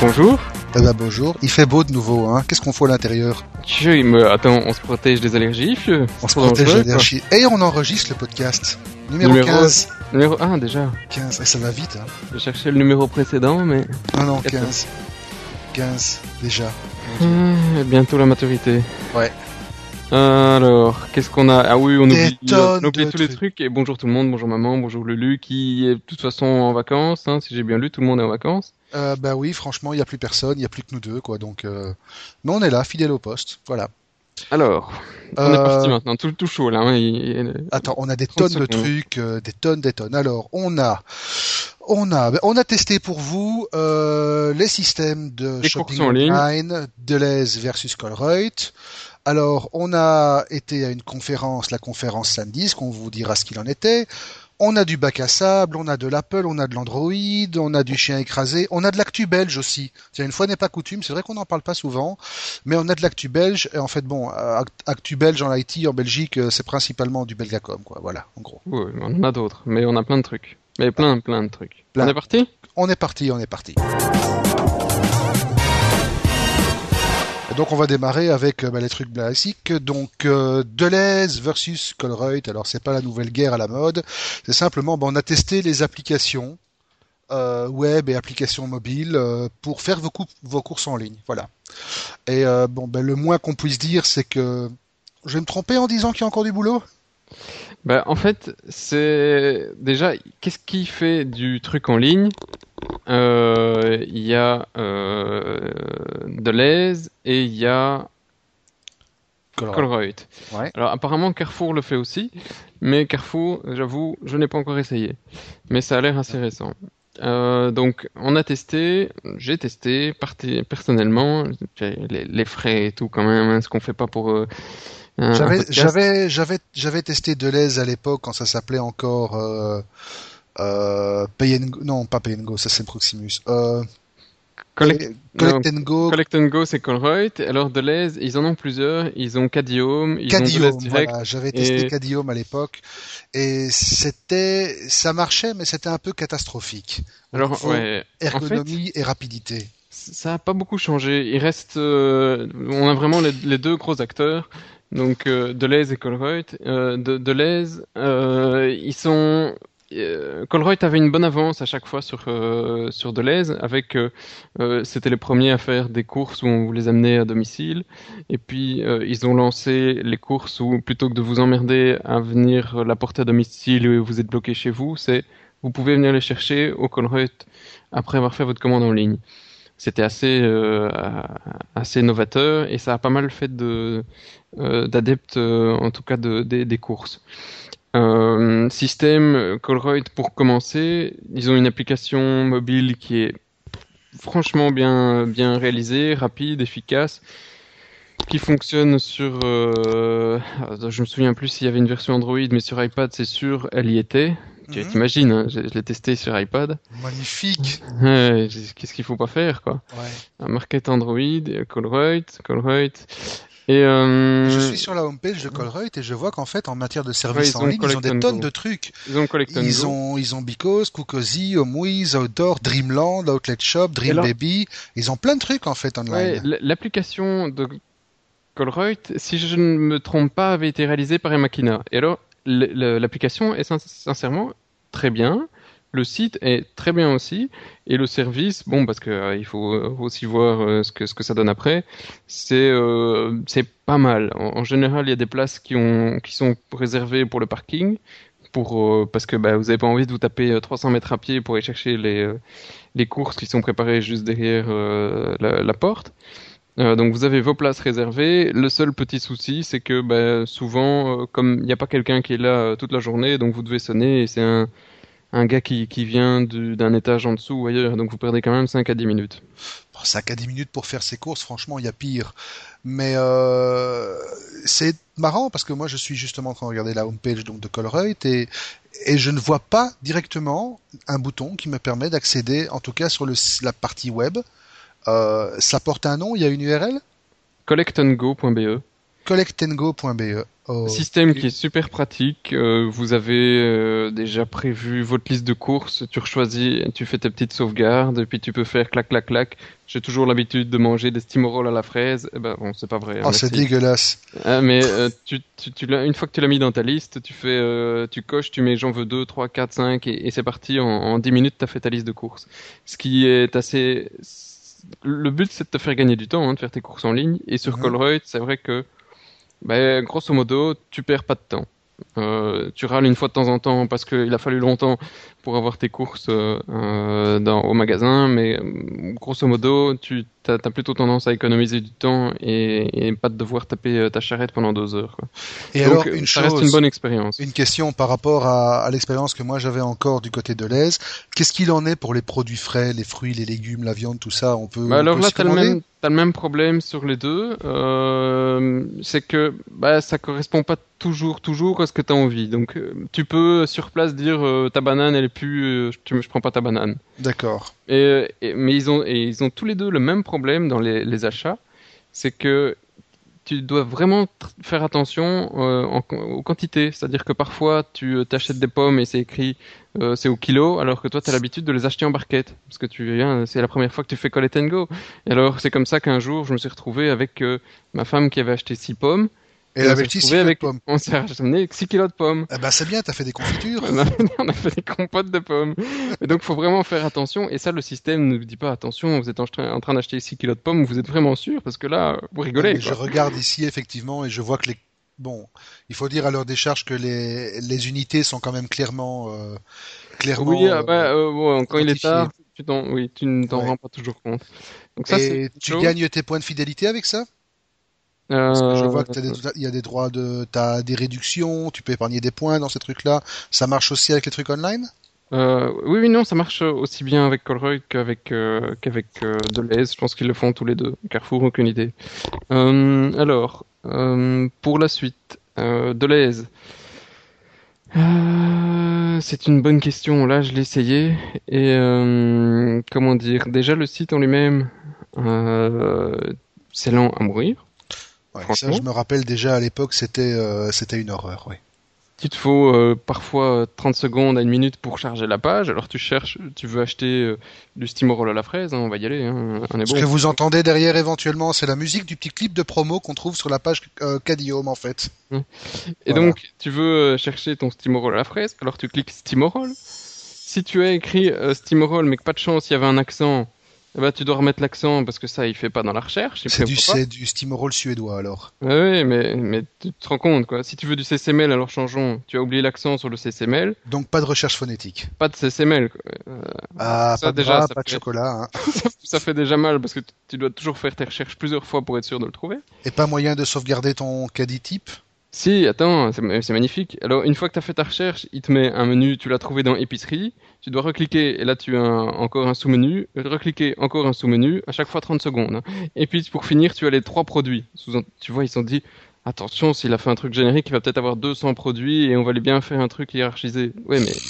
bonjour. Eh ben bonjour. Il fait beau de nouveau, hein. Qu'est-ce qu'on fait à l'intérieur? Il me... Attends, on se protège des allergies, fieu. On se protège dangereux, de l'énergie. Et on enregistre le podcast. Numéro, Numéro- 15. quoi. Numéro 1 déjà. 15. Et ça va vite, hein. Je cherchais le numéro précédent, mais Non, non, Quatorze. 15. 15, déjà. euh, bientôt la maturité. Ouais. Alors, qu'est-ce qu'on a? Ah oui, on Des oublie, on tous les trucs. trucs. Et bonjour tout le monde, bonjour maman, bonjour Lulu, qui est de toute façon en vacances. Hein, si j'ai bien lu, tout le monde est en vacances. Euh, bah oui, franchement, il n'y a plus personne, il n'y a plus que nous deux, quoi. Donc, euh... mais on est là, fidèle au poste. Voilà. Alors, on est Euh, parti maintenant, tout, tout chaud là. Hein, Attends, on a des 30 tonnes de trucs, euh, des tonnes, des tonnes. Alors, on a, on a, on a testé pour vous euh, les systèmes de Les shopping online, Deleuze versus Colruyt. Alors, on a été à une conférence, la conférence samedi, qu'on vous dira ce qu'il en était. On a du bac à sable, on a de l'Apple, on a de l'Android, on a du chien écrasé, on a de l'actu belge aussi. Tiens, une fois n'est pas coutume, c'est vrai qu'on n'en parle pas souvent, mais on a de l'actu belge. Et en fait, bon, euh, act- actu belge en IT en Belgique, euh, c'est principalement du Belgacom, quoi. Voilà, en gros. Ouais, on en a d'autres, mais on a plein de trucs. Mais plein, plein de trucs. Plein. On est parti? On est parti, on est parti. Donc on va démarrer avec euh, bah, les trucs classiques. Donc euh, Deleuze versus Colruyt. Alors c'est pas la nouvelle guerre à la mode. C'est simplement, bah, on a testé les applications euh, web et applications mobiles pour faire vos, vos courses en ligne. Voilà. Et bon, ben le moins qu'on puisse dire, c'est que je vais me tromper en disant qu'il y a encore du boulot? Bah, en fait, c'est déjà qu'est-ce qui fait du truc en ligne? Il y a euh, Deleuze et il y a Colruyt. Ouais. Alors apparemment Carrefour le fait aussi, mais Carrefour, j'avoue, je n'ai pas encore essayé. Mais ça a l'air assez récent. Euh, donc on a testé, j'ai testé personnellement les, les frais et tout quand même, hein, ce qu'on fait pas pour euh, J'avais, testé Deleuze à l'époque quand ça s'appelait encore euh, euh, Pay and Go. Non, pas Pay and Go, ça c'est Proximus. Euh, Collect- Collect and Go, Collect and Go, c'est Colruyt. Alors Deleuze, ils en ont plusieurs. Ils ont Cadium, ils ont Deleuze Cadium. Direct. Voilà, j'avais testé Cadium à l'époque et c'était, ça marchait, mais c'était un peu catastrophique. Alors ouais, en fait, ergonomie et rapidité. ça a pas beaucoup changé. Il reste, euh, on a vraiment les, les deux gros acteurs. Donc euh, Deleuze et Colruyt. Euh, de, Deleuze, euh, ils sont euh, Colruyt avait une bonne avance à chaque fois sur euh, sur Deleuze, avec euh, euh, c'était les premiers à faire des courses où on vous les amenait à domicile, et puis euh, ils ont lancé les courses où plutôt que de vous emmerder à venir la porter à domicile et vous êtes bloqué chez vous, c'est vous pouvez venir les chercher au Colruyt après avoir fait votre commande en ligne. C'était assez euh, assez novateur et ça a pas mal fait euh, d'adeptes euh, en tout cas de, des courses. Euh, système Colruyt pour commencer, ils ont une application mobile qui est franchement bien bien réalisée, rapide, efficace, qui fonctionne sur. Euh, je me souviens plus s'il y avait une version Android, mais sur iPad c'est sûr, elle y était. Tu Mhm. T'imagines, hein, je, je l'ai testé sur iPad. Magnifique. Ouais, Qu'est-ce qu'il faut pas faire quoi Ouais. Un market Android, Colruyt, Colruyt. Et euh, Je suis sur la homepage de Colruyt et je vois qu'en fait, en matière de Ouais, services en ligne, ils ont des tonnes de trucs. ils ont Collect and Ils ont, ils ont Bicos, Kukosi, Homewiz, Outdoor, Dreamland, Outlet Shop, Dream alors- Baby. Ils ont plein de trucs en fait Ouais, online. l- l'application de Colruyt, si je ne me trompe pas, avait été réalisée par Emakina. Et alors, l'application est sin- sincèrement très bien. Le site est très bien aussi. Et le service, bon, parce que euh, il faut euh, aussi voir euh, ce que ce que ça donne après. C'est euh, c'est pas mal. En, général, il y a des places qui ont qui sont réservées pour le parking, pour parce que bah, vous avez pas envie de vous taper euh, 300 mètres à pied pour aller chercher les les courses qui sont préparées juste derrière la, la porte. Donc vous avez vos places réservées. Le seul petit souci, c'est que bah, souvent, comme il n'y a pas quelqu'un qui est là toute la journée, donc vous devez sonner et c'est un, un gars qui, qui vient du- d'un étage en dessous ou ailleurs, donc vous perdez quand même 5 à 10 minutes. Bon, 5 à 10 minutes pour faire ses courses, franchement, il y a pire. Mais euh, c'est marrant parce que moi, je suis justement en train de regarder la homepage donc, de Colruyt et, et je ne vois pas directement un bouton qui me permet d'accéder, en tout cas sur le, la partie web. Euh, ça porte un nom, il y a une URL collectandgo.be collectengo.be. Oh. Système qui est super pratique. Euh, vous avez euh, déjà prévu votre liste de courses. Tu choisis, tu fais tes petites sauvegardes, et puis tu peux faire clac clac clac. J'ai toujours l'habitude de manger des steamrolls à la fraise. Eh ben bon, c'est pas vrai. Oh, c'est dégueulasse. Ah, mais euh, tu, tu, tu une fois que tu l'as mis dans ta liste, tu fais, euh, tu coches, tu mets j'en veux 2, 3, 4, 5 et, et c'est parti. En, en 10 minutes, tu as fait ta liste de courses. Ce qui est assez. Le but, c'est de te faire gagner du temps, hein, de faire tes courses en ligne. Et sur Mhm. Colruyt, c'est vrai que, ben, grosso modo, tu perds pas de temps. Euh, tu râles une fois de temps en temps parce qu'il a fallu longtemps pour avoir tes courses euh, euh, dans, au magasin, mais euh, grosso modo, tu as, plutôt tendance à économiser du temps et, et pas de devoir taper ta charrette pendant deux heures. Quoi. Et Donc, alors, une ça chose, reste une bonne expérience. une question par rapport à, à l'expérience que moi j'avais encore du côté de l'Aise. Qu'est-ce qu'il en est pour les produits frais, les fruits, les légumes, la viande, tout ça? On peut. Bah on alors peut là, s'y t'as le, même, t'as le même problème sur les deux. Euh, c'est que bah, ça correspond pas toujours, toujours à ce que tu as envie. Donc, tu peux sur place dire euh, ta banane, elle est plus, euh, tu, je prends pas ta banane. D'accord. Et, et- mais ils ont, et ils ont tous les deux le même problème dans les, les achats, c'est que tu dois vraiment faire attention euh, en- aux quantités. C'est-à-dire que parfois tu euh, t'achètes des pommes et c'est écrit euh, c'est au kilo, alors que toi tu as l'habitude de les acheter en barquette, parce que tu viens, c'est la première fois que tu fais Collect and Go. Et alors c'est comme ça qu'un jour je me suis retrouvé avec euh, ma femme qui avait acheté 6 pommes. Et on la petite retrouvé avec, pomme. on s'est ramené avec 6 kilos de pommes. Eh ben c'est bien, t'as fait des confitures. On a, on a fait des compotes de pommes. Et donc, faut vraiment faire attention. Et ça, le système ne vous dit pas attention, vous êtes en train, en train d'acheter 6 kilos de pommes, vous êtes vraiment sûr parce que là, vous rigolez. Je regarde ici effectivement et je vois que les bon, il faut dire à leur décharge que les, les unités sont quand même clairement euh, clairement. Oui, ah euh, bah, euh, bon, quand il est tard, tu t'en, oui, tu ne t'en Ouais. rends pas toujours compte. Donc ça, c'est et tu gagnes tes points de fidélité avec ça? Parce que je Euh, vois que des- il y a des droits de, t'as des réductions, tu peux épargner des points dans ces trucs-là. Ça marche aussi avec les trucs online? Euh, oui, oui, non, ça marche aussi bien avec Colroy qu'avec euh, qu'avec euh, Deleuze. Je pense qu'ils le font tous les deux. Carrefour, aucune idée. Euh, alors, euh, pour la suite, euh, Deleuze. Euh, c'est une bonne question. Là, je l'ai essayé et euh, comment dire? Déjà, le site en lui-même, euh, c'est lent à mourir. Ouais, ça, je me rappelle déjà à l'époque, c'était euh, c'était une horreur. Ouais. Il te faut euh, parfois euh, 30 secondes à une minute pour charger la page. Alors tu cherches, tu veux acheter euh, du steamroll à la fraise, hein, on va y aller, hein, on est Ce bon. que vous entendez derrière éventuellement, c'est la musique du petit clip de promo qu'on trouve sur la page euh, Cadium en fait. Et Voilà. donc tu veux euh, chercher ton steamroll à la fraise, alors tu cliques steamroll. Si tu as écrit euh, steamroll mais que pas de chance, il y avait un accent, eh ben, tu dois remettre l'accent parce que ça il fait pas dans la recherche. C'est du, du steamroll suédois alors. Ouais, ouais, mais, mais tu te rends compte quoi. Si tu veux du CCML, alors changeons. Tu as oublié l'accent sur le CCML, Donc pas de recherche phonétique. pas de CCML. Quoi. Euh, Ah, ça, pas de déjà, bras, ça pas de fait- chocolat. hein. ça, ça fait déjà mal parce que tu- tu dois toujours faire tes recherches plusieurs fois pour être sûr de le trouver. Et pas moyen de sauvegarder ton caddie type? Si, attends, c'est magnifique. Alors, une fois que tu as fait ta recherche, il te met un menu, tu l'as trouvé dans épicerie, tu dois recliquer, et là tu as encore un sous-menu, recliquer, encore un sous-menu, à chaque fois 30 secondes. Et puis pour finir, tu as les trois produits. Sous- Tu vois, ils sont dit, attention, s'il a fait un truc générique, il va peut-être avoir 200 produits, et on va lui bien faire un truc hiérarchisé. Ouais, mais...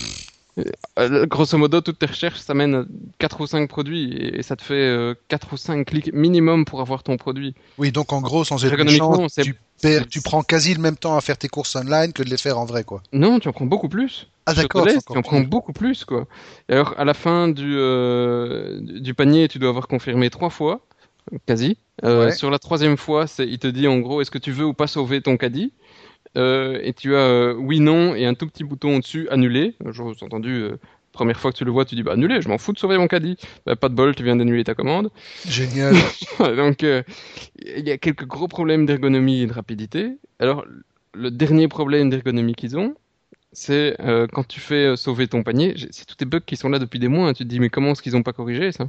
euh, Grosso modo, toutes tes recherches, ça mène à 4 ou 5 produits, et, ça te fait euh, 4 ou 5 clics minimum pour avoir ton produit. Oui, donc en gros, sans être méchant, tu, perds- tu prends quasi le même temps à faire tes courses online que de les faire en vrai, quoi. Non, tu en prends beaucoup plus. Ah d'accord, tu en prends beaucoup plus, quoi. Et alors, à la fin du, euh, panier, tu dois avoir confirmé trois fois, quasi. Euh, Ouais. Sur la troisième fois, il te dit en gros, est-ce que tu veux ou pas sauver ton caddie? Euh, Et tu as euh, oui, non, et un tout petit bouton au-dessus, annuler. J'ai entendu, euh, première fois que tu le vois, tu dis, bah annuler, je m'en fous de sauver mon caddie. Bah, pas de bol, tu viens d'annuler ta commande. Génial. Donc, euh, il y a quelques gros problèmes d'ergonomie et de rapidité. Alors, le dernier problème d'ergonomie qu'ils ont, c'est euh, quand tu fais euh, sauver ton panier, c'est tous tes bugs qui sont là depuis des mois. hein. Tu te dis, mais comment est-ce qu'ils n'ont pas corrigé ça?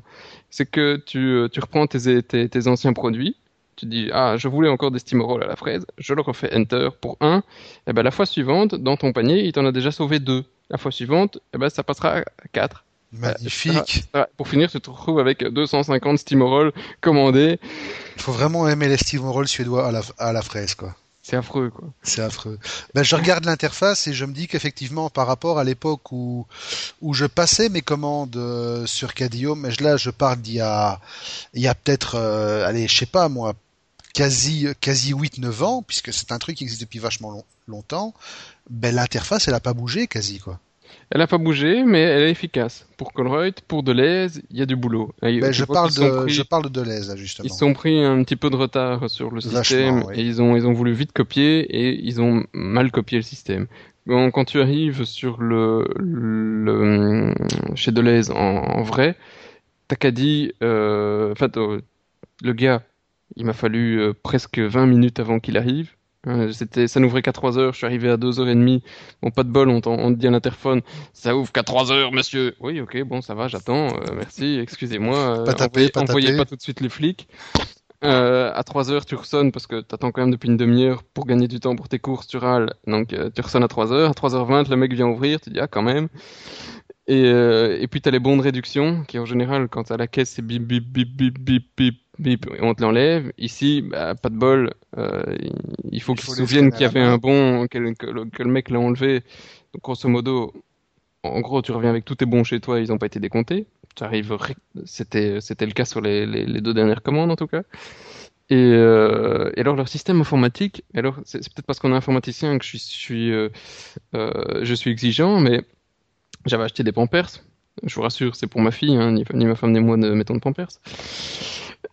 C'est que tu, euh, tu reprends tes, tes, tes anciens produits, tu dis, ah, je voulais encore des steamrolls à la fraise, je leur refais Enter pour un, et ben la fois suivante, dans ton panier, il t'en a déjà sauvé deux. La fois suivante, et ben ça passera à quatre. Magnifique. Ah, pour finir, tu te retrouves avec 250 steamrolls commandés. Il faut vraiment aimer les steamroll suédois à la, à la fraise, quoi. C'est affreux, quoi. C'est affreux. Ben, je regarde l'interface et je me dis qu'effectivement, par rapport à l'époque où, je passais mes commandes euh, sur Cadium, mais là, je parle d'il y a, il y a peut-être, euh, allez, je sais pas moi, quasi quasi 8-9 ans, puisque c'est un truc qui existe depuis vachement longtemps, ben l'interface elle a pas bougé quasi quoi. Elle n'a pas bougé, mais elle est efficace. Pour Colruyt, pour Deleuze, il y a du boulot. Ben, je, parle de, je parle de Deleuze, justement. Ils sont pris un petit peu de retard sur le système et ils ont, ils ont voulu vite copier et ils ont mal copié le système. Quand, tu arrives sur le, le chez Deleuze en, en vrai, t'as qu'à dire, euh, le gars, il m'a fallu euh, presque 20 minutes avant qu'il arrive c'était, ça n'ouvrait qu'à 3 heures. Je suis arrivé à 2 heures et demie. Bon, pas de bol, on, on te dit à l'interphone, ça ouvre qu'à 3 heures, monsieur. Oui, ok, bon, ça va, j'attends. Euh, merci, excusez-moi. Pas envoyez pas tout de suite les flics. Euh, à 3 heures, tu ressonnes parce que t'attends quand même depuis une demi-heure pour gagner du temps pour tes courses, tu râles. Donc, euh, tu ressonnes à 3 heures. À 3h20, le mec vient ouvrir, tu dis, ah, quand même. Et, euh, et puis, t'as les bons de réduction, qui en général, quand à la caisse, c'est bip, bip, bip, bip, bip, bip, bip, et on te l'enlève. Ici, bah, pas de bol. Euh, il faut qu'ils se souviennent qu'il y avait un bon, que, le, mec l'a enlevé. Donc, grosso modo, en gros, tu reviens avec tous tes bons chez toi, ils n'ont pas été décomptés. Tu arrives, c'était, c'était le cas sur les, les, les, deux dernières commandes en tout cas. Et, euh, et alors leur système informatique, alors c'est, peut-être parce qu'on est informaticien que je suis, je suis, euh, euh, je suis exigeant, mais j'avais acheté des Pampers. Je vous rassure, c'est pour ma fille, hein, ni, ma femme ni moi ne mettons de Pampers.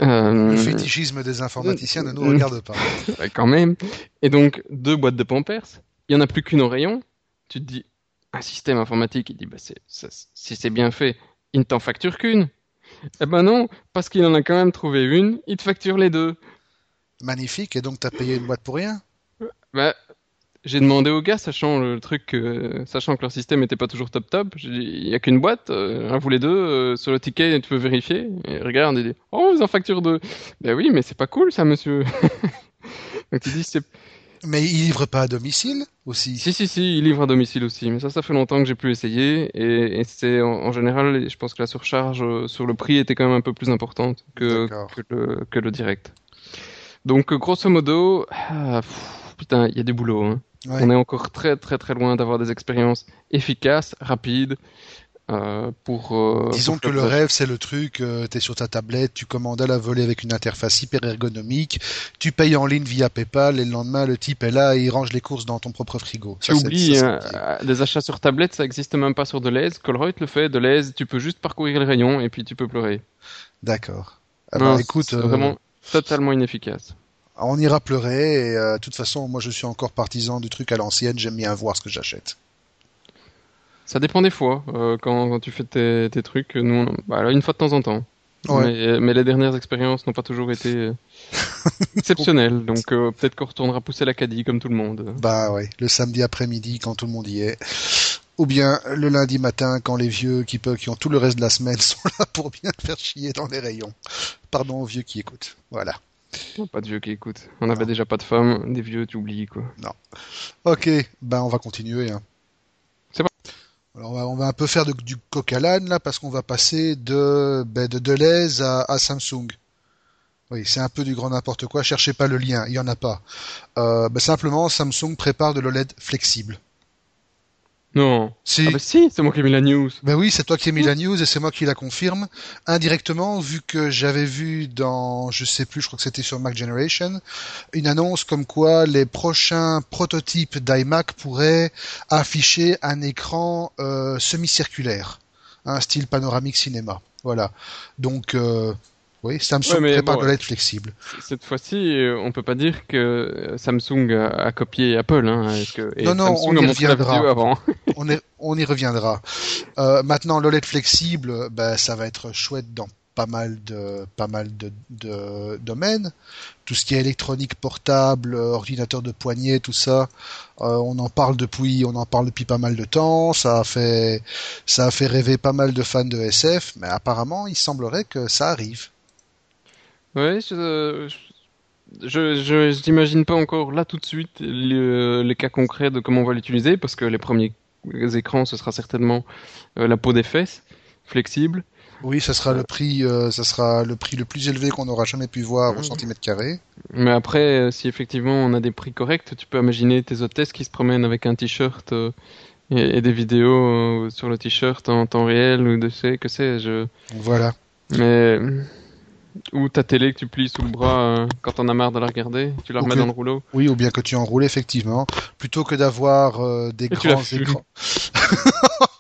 Euh... Le fétichisme des informaticiens ne nous regarde pas. Quand même. Et donc, deux boîtes de Pampers. Il n'y en a plus qu'une au rayon. Tu te dis, un système informatique, il dit, bah, si c'est bien fait, il ne t'en facture qu'une. Eh ben non, parce qu'il en a quand même trouvé une, il te facture les deux. Magnifique, et donc tu as payé une boîte pour rien? Bah, j'ai demandé aux gars, sachant le truc, sachant que leur système n'était pas toujours top top, il y a qu'une boîte, euh, vous les deux, euh, sur le ticket, tu peux vérifier. Et regarde, il dit, oh, vous en facture deux. Ben oui, mais c'est pas cool ça, monsieur. Donc tu dis, c'est. Mais il livre pas à domicile aussi? Si, si, si, il livre à domicile aussi. Mais ça, ça fait longtemps que j'ai pu essayer. Et, c'est en, général, je pense que la surcharge euh, sur le prix était quand même un peu plus importante que, que, le, que le direct. Donc, grosso modo, ah, putain, il y a du boulot. Hein. On est encore très très très loin d'avoir des expériences efficaces, rapides. Euh, pour, euh, Disons que le rêve, c'est le truc, euh, tu es sur ta tablette, tu commandes à la volée avec une interface hyper ergonomique, tu payes en ligne via PayPal et le lendemain, le type est là et il range les courses dans ton propre frigo. Tu oublies, hein, des achats sur tablette, ça n'existe même pas sur Deleuze. Colruyt le fait, Deleuze, tu peux juste parcourir le rayon et puis tu peux pleurer. D'accord. Alors écoute... vraiment totalement inefficace on ira pleurer et euh, de toute façon, moi je suis encore partisan du truc à l'ancienne, j'aime bien voir ce que j'achète. Ça dépend des fois, euh, quand, tu fais tes, trucs, nous, bah, une fois de temps en temps. Mais, les dernières expériences n'ont pas toujours été euh, exceptionnelles, donc peut-être qu'on retournera pousser l'Acadie comme tout le monde. Bah ouais, le samedi après-midi quand tout le monde y est. Ou bien le lundi matin quand les vieux qui, peuvent, qui ont tout le reste de la semaine sont là pour bien faire chier dans les rayons. Pardon aux vieux qui écoutent. Voilà. Pas de vieux qui écoutent. On n'avait déjà pas de femmes, des vieux, tu oublies quoi. Non. Ok, ben on va continuer. Hein. C'est bon. Alors on va, un peu faire du coq à l'âne là parce qu'on va passer de ben, de Deleuze à, Samsung. Oui, c'est un peu du grand n'importe quoi. Cherchez pas le lien, il y en a pas. Euh, ben, simplement, Samsung prépare de l'OLED flexible. Non. Si. Ah bah si, c'est moi qui ai mis la news. Ben oui, c'est toi qui as mis la news et c'est moi qui la confirme. Indirectement, vu que j'avais vu dans, je sais plus, je crois que c'était sur Mac Generation, une annonce comme quoi les prochains prototypes d'iMac pourraient afficher un écran euh, semi-circulaire, un style panoramique cinéma. Voilà. Donc, euh, oui, Samsung prépare de l'être flexible. Cette fois-ci, euh, on peut pas dire que euh, Samsung a, copié Apple. Hein, non, non, on y reviendra. Avant. on, y reviendra. Euh, maintenant, l'OLED flexible, ben, ça va être chouette dans pas mal de pas mal de, de, domaines. Tout ce qui est électronique portable, ordinateur de poignée, tout ça, on en parle depuis on en parle depuis pas mal de temps. Ça a fait ça a fait rêver pas mal de fans de SF, mais apparemment, il semblerait que ça arrive. Oui, je, je, n'imagine pas encore là tout de suite les, cas concrets de comment on va l'utiliser parce que les premiers écrans ce sera certainement euh, la peau des fesses flexible. Oui, ça sera le prix, euh, ça sera le prix le plus élevé qu'on aura jamais pu voir au centimètre carré. Mais après, euh, si effectivement on a des prix corrects, tu peux imaginer tes hôtesses qui se promènent avec un t-shirt et, des vidéos sur le t-shirt en temps réel ou de sais que sais-je. Voilà. Mais Ou ta télé que tu plies sous le bras euh, quand t'en as marre de la regarder, tu la remets dans le rouleau. Oui, ou bien que tu enroules effectivement, plutôt que d'avoir euh, des la grands écrans.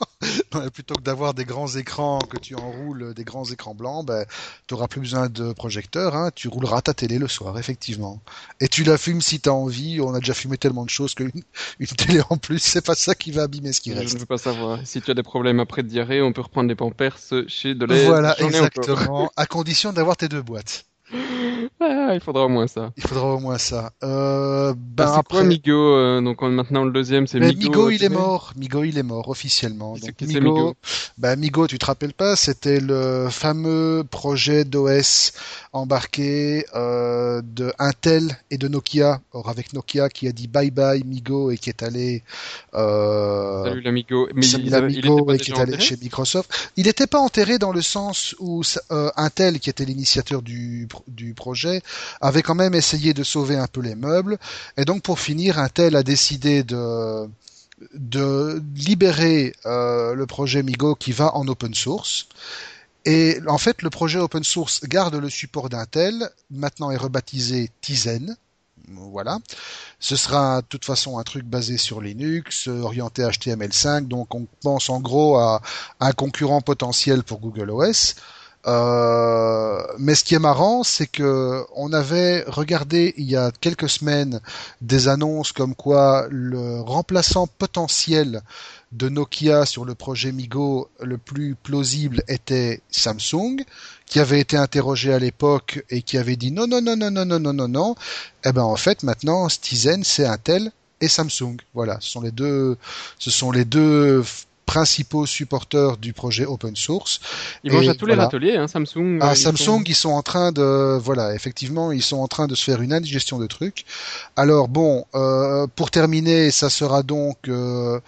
Plutôt que d'avoir des grands écrans que tu enroules, des grands écrans blancs, ben, tu auras plus besoin de projecteur, hein, tu rouleras ta télé le soir, effectivement. Et tu la fumes si tu as envie, on a déjà fumé tellement de choses qu'une une télé en plus, c'est pas ça qui va abîmer ce qui Je ne reste. veux pas savoir. Si tu as des problèmes après de diarrhée, on peut reprendre des pampers chez Deleuze. Voilà, exactement, à condition d'avoir tes deux boîtes. Ah, il faudra au moins ça. Il faudra au moins ça. Euh, ben Bah, c'est après... quoi Migo euh, Donc on- maintenant le deuxième c'est Mais Migo. Migo, il est mort. Migo, il est mort officiellement. Donc, que c'est, Migo, Migo bah, Migo, tu te rappelles pas, c'était le fameux projet d'OS embarqué euh, de Intel et de Nokia. Or, avec Nokia qui a dit bye bye Migo et qui est allé euh, Salut l'Amigo. Mais Salut il, l'Amigo et qui est allé chez Microsoft. Il n'était pas enterré dans le sens où euh, Intel, qui était l'initiateur du, du projet, avait quand même essayé de sauver un peu les meubles. Et donc pour finir, Intel a décidé de libérer euh, le projet Migo qui va en open source. Et en fait, le projet open source garde le support d'Intel, maintenant est rebaptisé Tizen. Voilà. Ce sera de toute façon un truc basé sur Linux, orienté HTML5, donc on pense en gros à un concurrent potentiel pour Google OS. Euh, mais ce qui est marrant, c'est que on avait regardé il y a quelques semaines des annonces comme quoi le remplaçant potentiel de Nokia sur le projet Migo le plus plausible était Samsung, qui avait été interrogé à l'époque et qui avait dit non non non non non non non non non. Eh ben en fait maintenant Tizen c'est Intel et Samsung. Voilà, ce sont les deux, ce sont les deux principaux supporters du projet open source. Ils mangent à tous les râteliers, hein, Samsung. Euh, ils Samsung, sont- ils sont en train de, voilà, effectivement, ils sont en train de se faire une indigestion de trucs. Alors bon, euh, pour terminer, ça sera donc euh,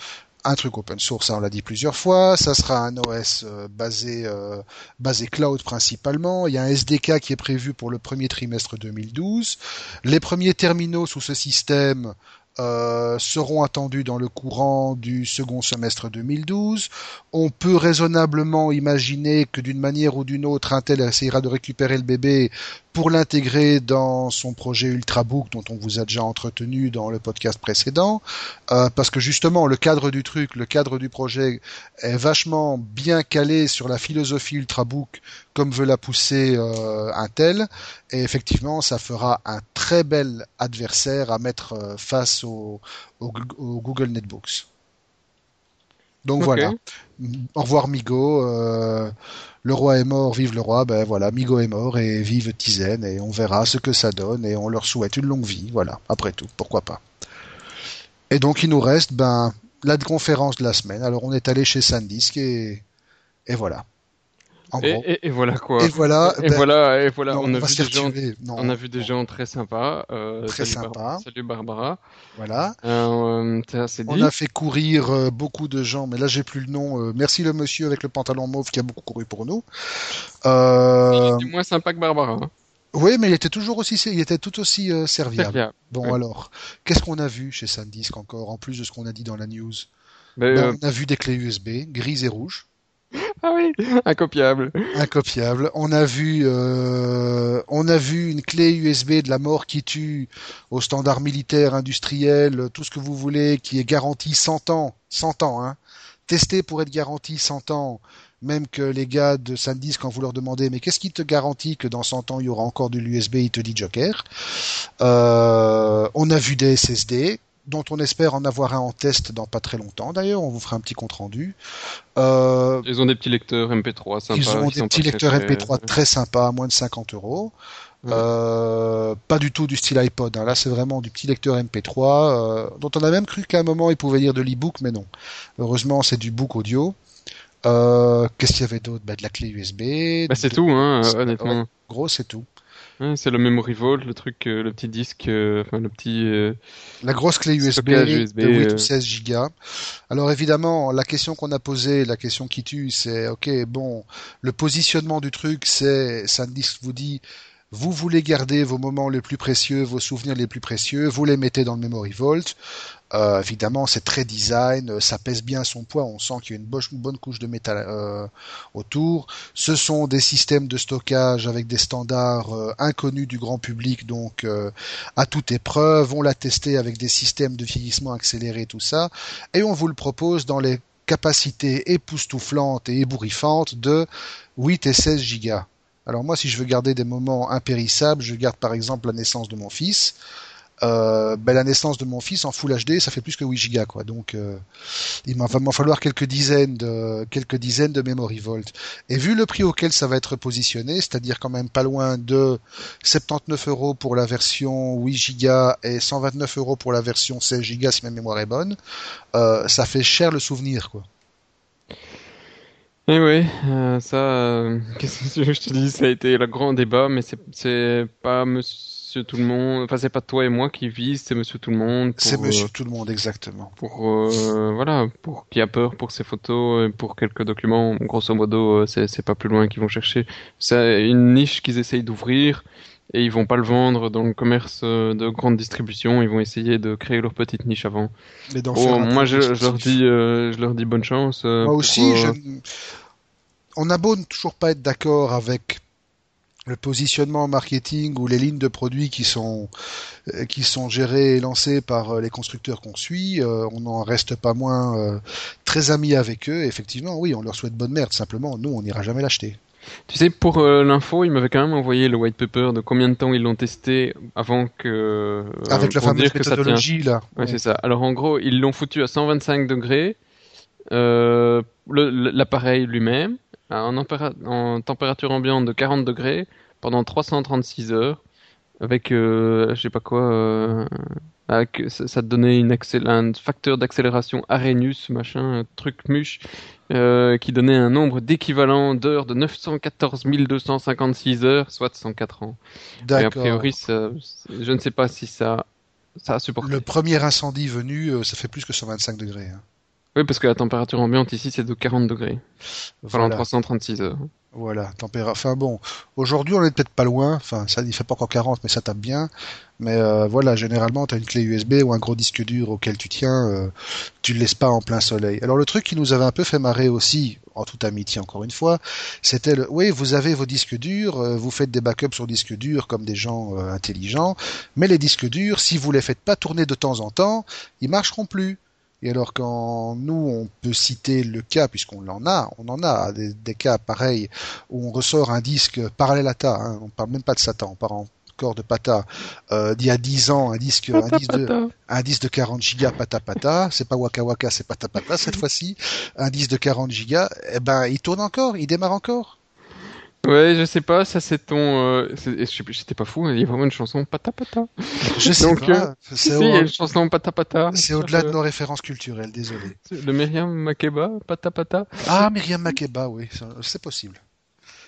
un truc open source, ça on l'a dit plusieurs fois. Ça sera un OS euh, basé euh, basé cloud principalement. Il y a un SDK qui est prévu pour le premier trimestre 2012. Les premiers terminaux sous ce système euh, seront attendus dans le courant du second semestre 2012. On peut raisonnablement imaginer que d'une manière ou d'une autre, Intel essayera de récupérer le bébé pour l'intégrer dans son projet Ultrabook dont on vous a déjà entretenu dans le podcast précédent, euh, parce que justement le cadre du truc, le cadre du projet est vachement bien calé sur la philosophie Ultrabook comme veut la pousser euh, Intel, et effectivement ça fera un très bel adversaire à mettre face au, au, au Google Netbooks. Donc voilà. Au revoir Migo. euh, le roi est mort, vive le roi. Ben voilà, Migo est mort et vive Tizen et on verra ce que ça donne et on leur souhaite une longue vie. Voilà, après tout, pourquoi pas. Et donc il nous reste ben la conférence de la semaine. Alors on est allé chez Sandisk et et voilà. En Et, gros. et- et voilà quoi. Et voilà, Et ben, voilà, et voilà. non, on, a vu des gens. Non, On a vu des non, gens très sympas. euh, Très salut Bar- sympas. salut Barbara. Voilà. Euh, On a fait courir euh, beaucoup de gens, mais là j'ai plus le nom. Merci le monsieur avec le pantalon mauve qui a beaucoup couru pour nous. Euh, Il est moins sympa que Barbara. Hein. Oui, mais il était toujours aussi, il était tout aussi serviable. Serviable. Bon Ouais. alors, qu'est-ce qu'on a vu chez Sandisk encore, en plus de ce qu'on a dit dans la news? Mais, Ben, On a vu des clés USB, grises et rouges, Ah oui, incopiable. incopiables. On a vu, euh, on a vu une clé USB de la mort qui tue au standard militaire, industriel, tout ce que vous voulez, qui est garantie 100 ans, 100 ans, hein, testé pour être garanti 100 ans. Même que les gars de Sandisk, quand vous leur demandez, mais qu'est-ce qui te garantit que dans 100 ans il y aura encore de l'USB, il te dit Joker? Euh, on a vu des SSD, dont on espère en avoir un en test dans pas très longtemps d'ailleurs, on vous fera un petit compte rendu. Euh, Ils ont des petits lecteurs MP3 sympas. ils ont des petits lecteurs très chers. MP3 très sympas, à moins de 50 euros. Ouais. Euh, pas du tout du style iPod. hein. Là, c'est vraiment du petit lecteur MP3 euh, dont on a même cru qu'à un moment il pouvait lire de l'e-book, mais non. Heureusement, c'est du book audio. Euh, Qu'est-ce qu'il y avait d'autre? Bah, De la clé USB. Bah, c'est tout, hein, honnêtement. Gros, c'est tout. Ouais, c'est le Memory Vault, le truc, euh, le petit disque, euh, enfin le petit. euh, La grosse clé USB, USB, de 8 euh. ou 16 gigas. Alors évidemment, la question qu'on a posée, la question qui tue, c'est ok, bon, le positionnement du truc, c'est SanDisk vous dit Vous voulez garder vos moments les plus précieux, vos souvenirs les plus précieux, vous les mettez dans le Memory Vault. Euh, évidemment, c'est très design, ça pèse bien son poids, on sent qu'il y a une bonne, couche de métal euh, autour. Ce sont des systèmes de stockage avec des standards euh, inconnus du grand public, donc à toute épreuve. On l'a testé avec des systèmes de vieillissement accéléré, tout ça, et on vous le propose dans les capacités époustouflantes et ébouriffantes de 8 et 16 gigas. Alors moi, si je veux garder des moments impérissables, je garde par exemple la naissance de mon fils. Euh, ben, la naissance de mon fils en Full HD, ça fait plus que 8 gigas, quoi. Donc, euh, il va m'en falloir quelques dizaines de quelques dizaines de Memory Vault. Et vu le prix auquel ça va être positionné, c'est-à-dire quand même pas loin de 79 euros pour la version 8 gigas et 129 euros pour la version 16 gigas si ma mémoire est bonne, euh, ça fait cher le souvenir, quoi. Et eh oui, euh, ça, qu'est-ce que je te dis, ça a été le grand débat, mais c'est pas monsieur Tout le Monde. Enfin, c'est pas toi et moi qui vise, c'est Monsieur Tout le Monde. C'est Monsieur Tout le Monde, exactement. Pour euh, voilà, pour qui a peur pour ses photos et pour quelques documents. Grosso modo, euh, c'est pas plus loin qu'ils vont chercher. C'est une niche qu'ils essayent d'ouvrir et ils vont pas le vendre dans le commerce euh, de grande distribution. Ils vont essayer de créer leur petite niche avant. Mais oh, moi, je, leur dis, je leur dis bonne chance. moi aussi, je... on a beau ne toujours pas être d'accord avec le positionnement marketing ou les lignes de produits qui sont euh, qui sont gérées et lancées par euh, les constructeurs qu'on suit, euh, on n'en reste pas moins très amis avec eux. effectivement, oui, on leur souhaite bonne merde. Simplement, nous, on n'ira jamais l'acheter. Tu sais, pour l'info, il m'avait quand même envoyé le white paper de combien de temps ils l'ont testé avant que. Avec la fameuse méthodologie là. Ouais, c'est ça. Alors en gros, ils l'ont foutu à 125 degrés. L'appareil lui-même, en, en température ambiante de 40 degrés pendant 336 heures avec euh, je sais pas quoi euh, avec, ça, te donnait une un facteur d'accélération Arrhenius machin truc muche euh, qui donnait un nombre d'équivalent d'heures de 914 256 heures soit 104 ans D'accord. et a priori je ne sais pas si ça ça a supporté le premier incendie venu ça fait plus que 125 degrés hein. Oui parce que la température ambiante ici c'est de 40 degrés pendant 336 heures voilà, température. Enfin bon, aujourd'hui on est peut-être pas loin. Enfin, ça il fait pas encore 40, mais ça tape bien. Mais euh, voilà, généralement tu as une clé USB ou un gros disque dur auquel tu tiens, euh, tu le laisses pas en plein soleil. Alors le truc qui nous avait un peu fait marrer aussi, en toute amitié encore une fois, c'était le, oui, vous avez vos disques durs, euh, vous faites des backups sur disques durs comme des gens intelligents, mais les disques durs, si vous les faites pas tourner de temps en temps, ils marcheront plus. Et alors quand nous, on peut citer le cas, puisqu'on en a, on en a des, cas pareils, où on ressort un disque parallèle à ta, hein, on parle même pas de Satan, on parle encore de Pata, euh, d'il y a 10 ans, un disque, un disque, de, un disque de 40 gigas Pata Pata, c'est pas Waka Waka, c'est Pata Pata cette fois-ci, un disque de 40 gigas, eh ben, il tourne encore, il démarre encore. Ouais, je sais pas, ça c'est ton. Euh, J'étais pas fou, il y a vraiment une chanson pata pata. Je sais pas. Euh, si, il y a une chanson pata pata. C'est au-delà de nos références culturelles, désolé. Le Myriam Makeba, pata pata. Ah, Myriam Makeba, oui, c'est possible.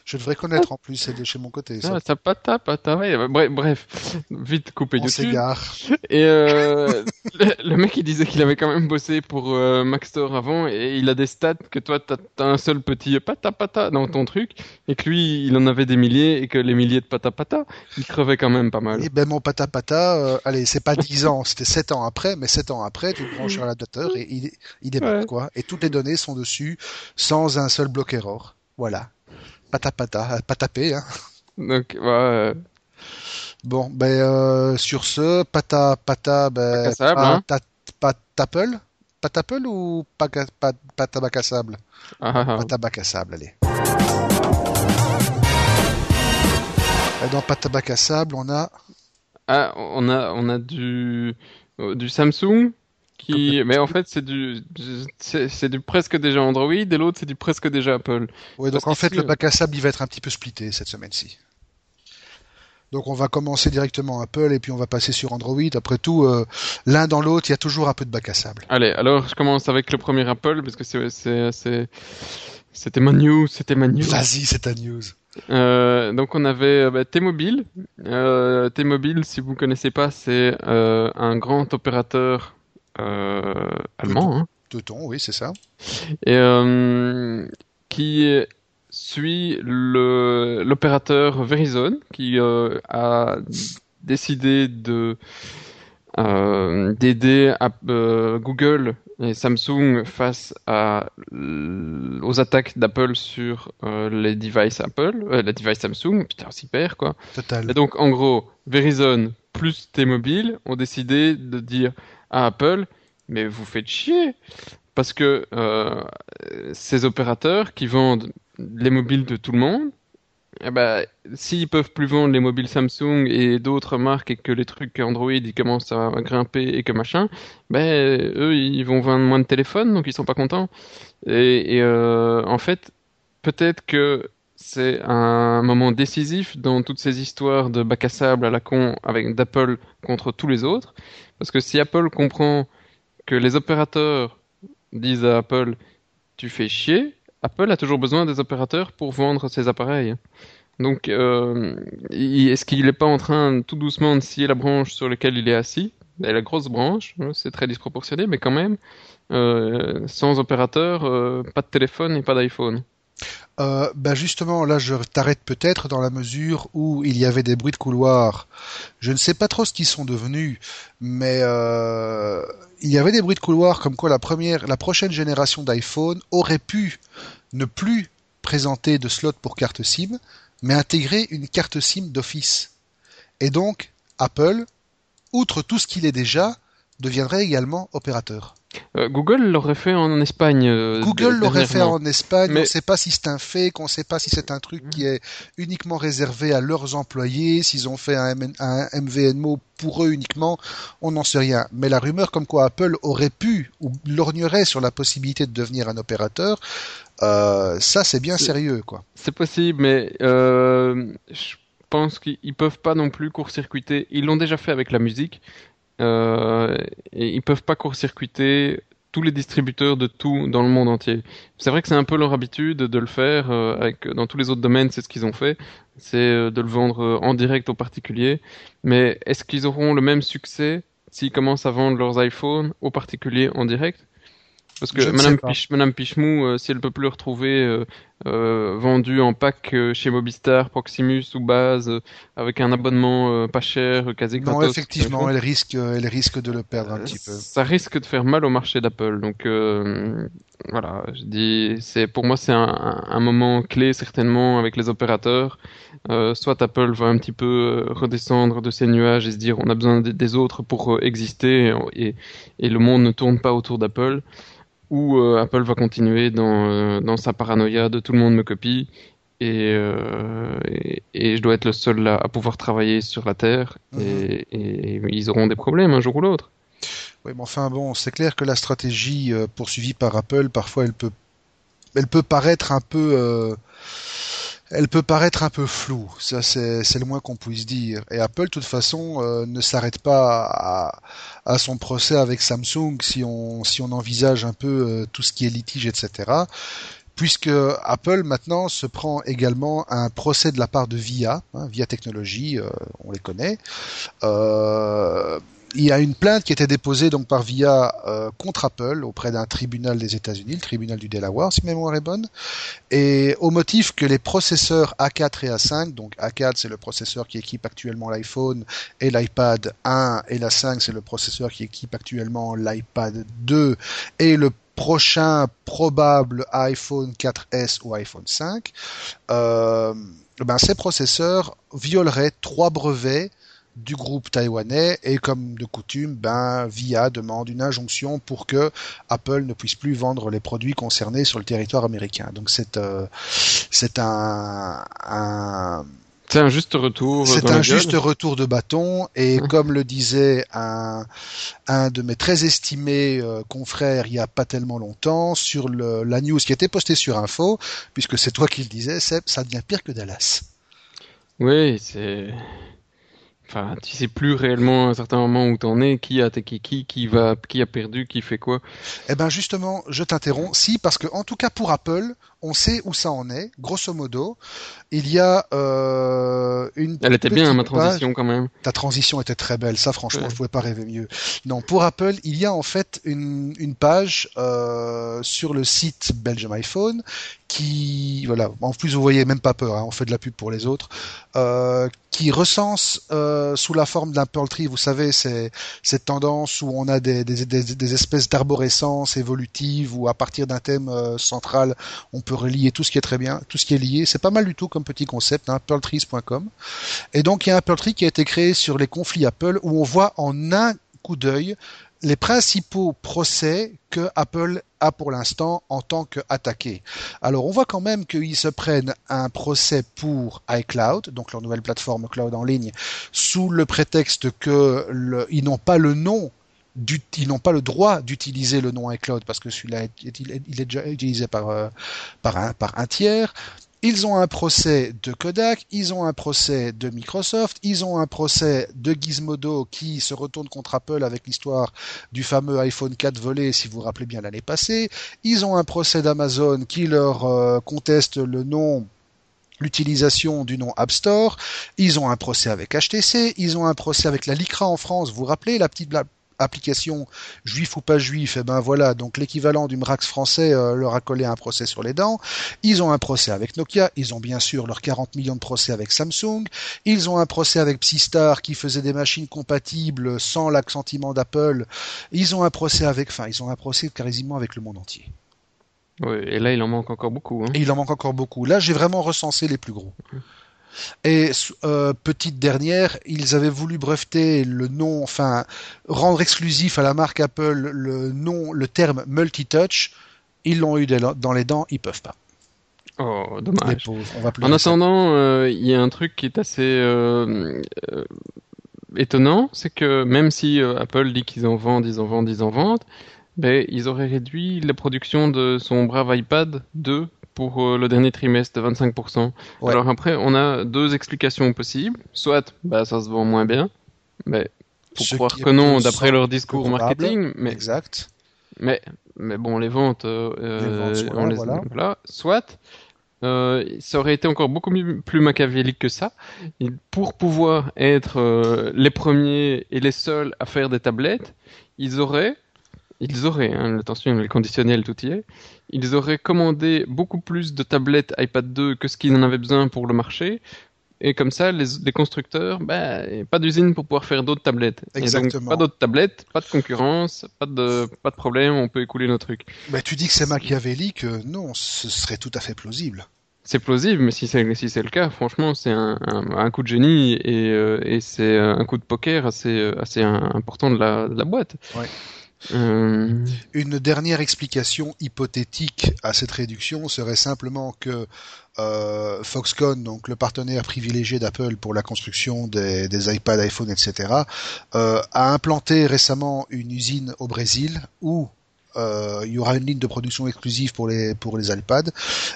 Je devrais connaître en plus, c'est de chez mon côté. Ça, ah, ça pata pata, ouais. Bref, bref, vite coupé On s'égare. Et euh, le, mec il disait qu'il avait quand même bossé pour euh, Maxtor avant et il a des stats que toi t'as as un seul petit pata pata dans ton truc et que lui il en avait des milliers et que les milliers de pata pata il crevait quand même pas mal. Et ben mon pata pata, euh, allez c'est pas 10 ans, c'était 7 ans après, mais 7 ans après tu le branches sur l'adaptateur et il, il quoi. Et toutes les données sont dessus sans un seul bloc error. Voilà patapata, pas tapé. Hein. Donc, ouais. Bon, ben euh, sur ce, pata pata, ben, hein. patapple, patapple ou patabac à sable ah. Patabac à sable, allez. Dans patabac à sable, on a. Ah, on a, on a du, du Samsung, mais en fait c'est du c'est du presque déjà Android et l'autre c'est du presque déjà Apple. Oui, donc en fait le bac à sable il va être un petit peu splitté cette semaine-ci. Donc on va commencer directement Apple et puis on va passer sur Android. Après tout, euh, l'un dans l'autre, il y a toujours un peu de bac à sable. Allez, alors je commence avec le premier Apple parce que c'est c'était ma news, c'était ma news. Vas-y, c'est ta news. Euh, donc on avait euh, bah, T-Mobile. Euh, T-Mobile, si vous connaissez pas, c'est euh, un grand opérateur euh, allemand. Hein. Teuton, oui, c'est ça. Et euh, qui suit l'opérateur Verizon qui a décidé de d'aider Google et Samsung face à, aux attaques d'Apple sur les devices Apple, les devices Samsung, putain, super quoi. Total. Et donc en gros, Verizon plus T-Mobile ont décidé de dire Apple, mais vous faites chier parce que euh, ces opérateurs qui vendent les mobiles de tout le monde, eh ben, s'ils peuvent plus vendre les mobiles Samsung et d'autres marques et que les trucs Android ils commencent à grimper et que machin, ben eux ils vont vendre moins de téléphones donc ils sont pas contents. Et, euh, en fait, peut-être que c'est un moment décisif dans toutes ces histoires de bac à sable à la con avec d'Apple contre tous les autres, parce que si Apple comprend que les opérateurs disent à Apple tu fais chier, Apple a toujours besoin des opérateurs pour vendre ses appareils. Donc, euh, est-ce qu'il n'est pas en train tout doucement de scier la branche sur laquelle il est assis? La grosse branche, hein, c'est très disproportionné, mais quand même, euh, sans opérateur, euh, pas de téléphone et pas d'iPhone. Euh, bah justement, là, je t'arrête peut-être dans la mesure où il y avait des bruits de couloir. Je ne sais pas trop ce qu'ils sont devenus, mais euh, il y avait des bruits de couloir comme quoi la première, la prochaine génération d'iPhone aurait pu ne plus présenter de slot pour carte SIM, mais intégrer une carte SIM d'office. Et donc, Apple, outre tout ce qu'il est déjà, deviendrait également opérateur. Euh, Google l'aurait fait en Espagne. Euh, Google l'aurait fait en Espagne. On ne sait pas si c'est un fait, qu'on ne sait pas si c'est un truc qui est uniquement réservé à leurs employés, s'ils ont fait un, MVNO pour eux uniquement. On n'en sait rien. Mais la rumeur comme quoi Apple aurait pu ou lorgnerait sur la possibilité de devenir un opérateur, euh, ça c'est bien sérieux, quoi. C'est possible, mais je pense qu'ils peuvent pas non plus court-circuiter. Ils l'ont déjà fait avec la musique. Euh, et ils peuvent pas court-circuiter tous les distributeurs de tout dans le monde entier. C'est vrai que c'est un peu leur habitude de le faire. Euh, avec, dans tous les autres domaines, c'est ce qu'ils ont fait. C'est euh, de le vendre en direct aux particuliers. Mais est-ce qu'ils auront le même succès s'ils commencent à vendre leurs iPhones aux particuliers en direct? Parce que Madame, Pich, Madame Pichemou, euh, si elle peut plus le retrouver euh, euh, vendu en pack chez Mobistar, Proximus ou Base, avec un abonnement pas cher, quasi gratos. Non, effectivement, elle risque, elle risque de le perdre un petit peu. Ça risque de faire mal au marché d'Apple. Donc voilà, je dis, c'est pour moi c'est un, un, moment clé certainement avec les opérateurs. soit Apple va un petit peu redescendre de ses nuages et se dire on a besoin des, autres pour exister et, et le monde ne tourne pas autour d'Apple où euh, Apple va continuer dans, euh, dans, sa paranoïa de tout le monde me copie et, euh, et, je dois être le seul à, pouvoir travailler sur la Terre mhm. et, ils auront des problèmes un jour ou l'autre. Oui, mais enfin bon, c'est clair que la stratégie poursuivie par Apple, parfois elle peut, elle peut paraître un peu elle peut paraître un peu floue, ça c'est le moins qu'on puisse dire. Et Apple, de toute façon, euh, ne s'arrête pas à, son procès avec Samsung si on, si on envisage un peu euh, tout ce qui est litige, etc. Puisque Apple maintenant se prend également un procès de la part de VIA, hein, VIA Technologies, euh, on les connaît, il y a une plainte qui été déposée donc par VIA euh, contre Apple auprès d'un tribunal des États-Unis, le tribunal du Delaware, si ma mémoire est bonne, et au motif que les processeurs A4 et A5, donc A4 c'est le processeur qui équipe actuellement l'iPhone et l'iPad 1, et l'A5 c'est le processeur qui équipe actuellement l'iPad 2 et le prochain probable iPhone 4S ou iPhone 5, euh, ben ces processeurs violeraient trois brevets du groupe taïwanais et comme de coutume, ben VIA demande une injonction pour que Apple ne puisse plus vendre les produits concernés sur le territoire américain. Donc c'est euh, c'est un, un c'est un juste retour. C'est un juste retour de bâton et comme le disait un, un de mes très estimés euh, confrères il y a pas tellement longtemps sur le, la news qui était postée sur Info, puisque c'est toi qui le disais, ça devient pire que Dallas. Oui, c'est enfin, tu sais plus réellement à un certain moment où t'en es, qui a attaqué qui, qui va, qui a perdu, qui fait quoi. Eh ben justement, je t'interromps. Si, parce que en tout cas pour Apple, on sait où ça en est. Grosso modo, il y a euh, une. Elle était bien ma transition quand même. Ta transition était très belle. Ça, franchement, je pouvais pas rêver mieux. Non, pour Apple, il y a en fait une, une page euh, sur le site Belgium iPhone qui, voilà, en plus vous voyez même pas peur, hein, on fait de la pub pour les autres, euh, qui recense sous la forme d'un Pearl Tree, vous savez, c'est cette tendance où on a des, des, des, des espèces d'arborescence évolutive où à partir d'un thème central, on peut relier tout ce qui est très bien, tout ce qui est lié. C'est pas mal du tout comme petit concept, hein, pearltrees.com. Et donc il y a un Pearl Tree qui a été créé sur les conflits Apple où on voit en un coup d'œil les principaux procès que Apple a pour l'instant en tant qu'attaqué. Alors on voit quand même qu'ils se prennent un procès pour iCloud, donc leur nouvelle plateforme cloud en ligne, sous le prétexte qu'ils n'ont pas le nom ils n'ont pas le droit d'utiliser le nom iCloud parce que celui-là il est déjà utilisé par, euh, par un tiers. Ils ont un procès de Kodak, ils ont un procès de Microsoft, ils ont un procès de Gizmodo qui se retourne contre Apple avec l'histoire du fameux iPhone 4 volé, si vous vous rappelez bien l'année passée. Ils ont un procès d'Amazon qui leur euh, conteste le nom l'utilisation du nom App Store. Ils ont un procès avec HTC, ils ont un procès avec la LICRA en France. Vous vous rappelez la petite application juif ou pas juif, et eh ben voilà, donc l'équivalent du MRAX français euh, leur a collé un procès sur les dents. Ils ont un procès avec Nokia, ils ont bien sûr leurs 40 millions de procès avec Samsung, ils ont un procès avec Psystar qui faisait des machines compatibles sans l'accentiment d'Apple, ils ont un procès avec, enfin, ils ont un procès quasiment avec le monde entier. Oui, et là, il en manque encore beaucoup. Hein. Et il en manque encore beaucoup. Là, j'ai vraiment recensé les plus gros. Et euh, petite dernière, ils avaient voulu breveter le nom, enfin rendre exclusif à la marque Apple le nom, le terme multi-touch. Ils l'ont eu dans les dents, ils peuvent pas. Oh, dommage. en attendant, euh, il y a un truc qui est assez euh, étonnant, c'est que même si Apple dit qu'ils en vendent, ils en vendent, ils en vendent, ben, ils auraient réduit la production de son brave iPad 2 pour euh, le dernier trimestre de 25%. Alors après, on a deux explications possibles. Soit, bah, ça se vend moins bien, mais pour croire que non, d'après leur discours marketing. Mais, exact. Mais, mais bon, les ventes, euh, les ventes on les voilà. Soit, euh, ça aurait été encore beaucoup plus machiavélique que ça. pour pouvoir être euh, les premiers et les seuls à faire des tablettes, ils auraient, ils auraient, hein, attention, le conditionnel tout y est, ils auraient commandé beaucoup plus de tablettes iPad 2 que ce qu'ils en avaient besoin pour le marché. Et comme ça, les, constructeurs, bah, pas d'usine pour pouvoir faire d'autres tablettes. Exactement. pas d'autres tablettes, pas de concurrence, pas de, pas de problème, on peut écouler nos trucs. Mais tu dis que c'est machiavélique, non, ce serait tout à fait plausible. C'est plausible, mais si c'est si c'est le cas, franchement, c'est un, un, coup de génie et, euh, et c'est un coup de poker assez assez important de la, de la boîte. Ouais. Euh, Une dernière explication hypothétique à cette réduction serait simplement que euh, Foxconn, le partenaire privilégié d'Apple pour la construction des, des iPad, iPhone, etc., euh, a implanté récemment une usine au Brésil où il y aura une ligne de production exclusive pour les pour les iPads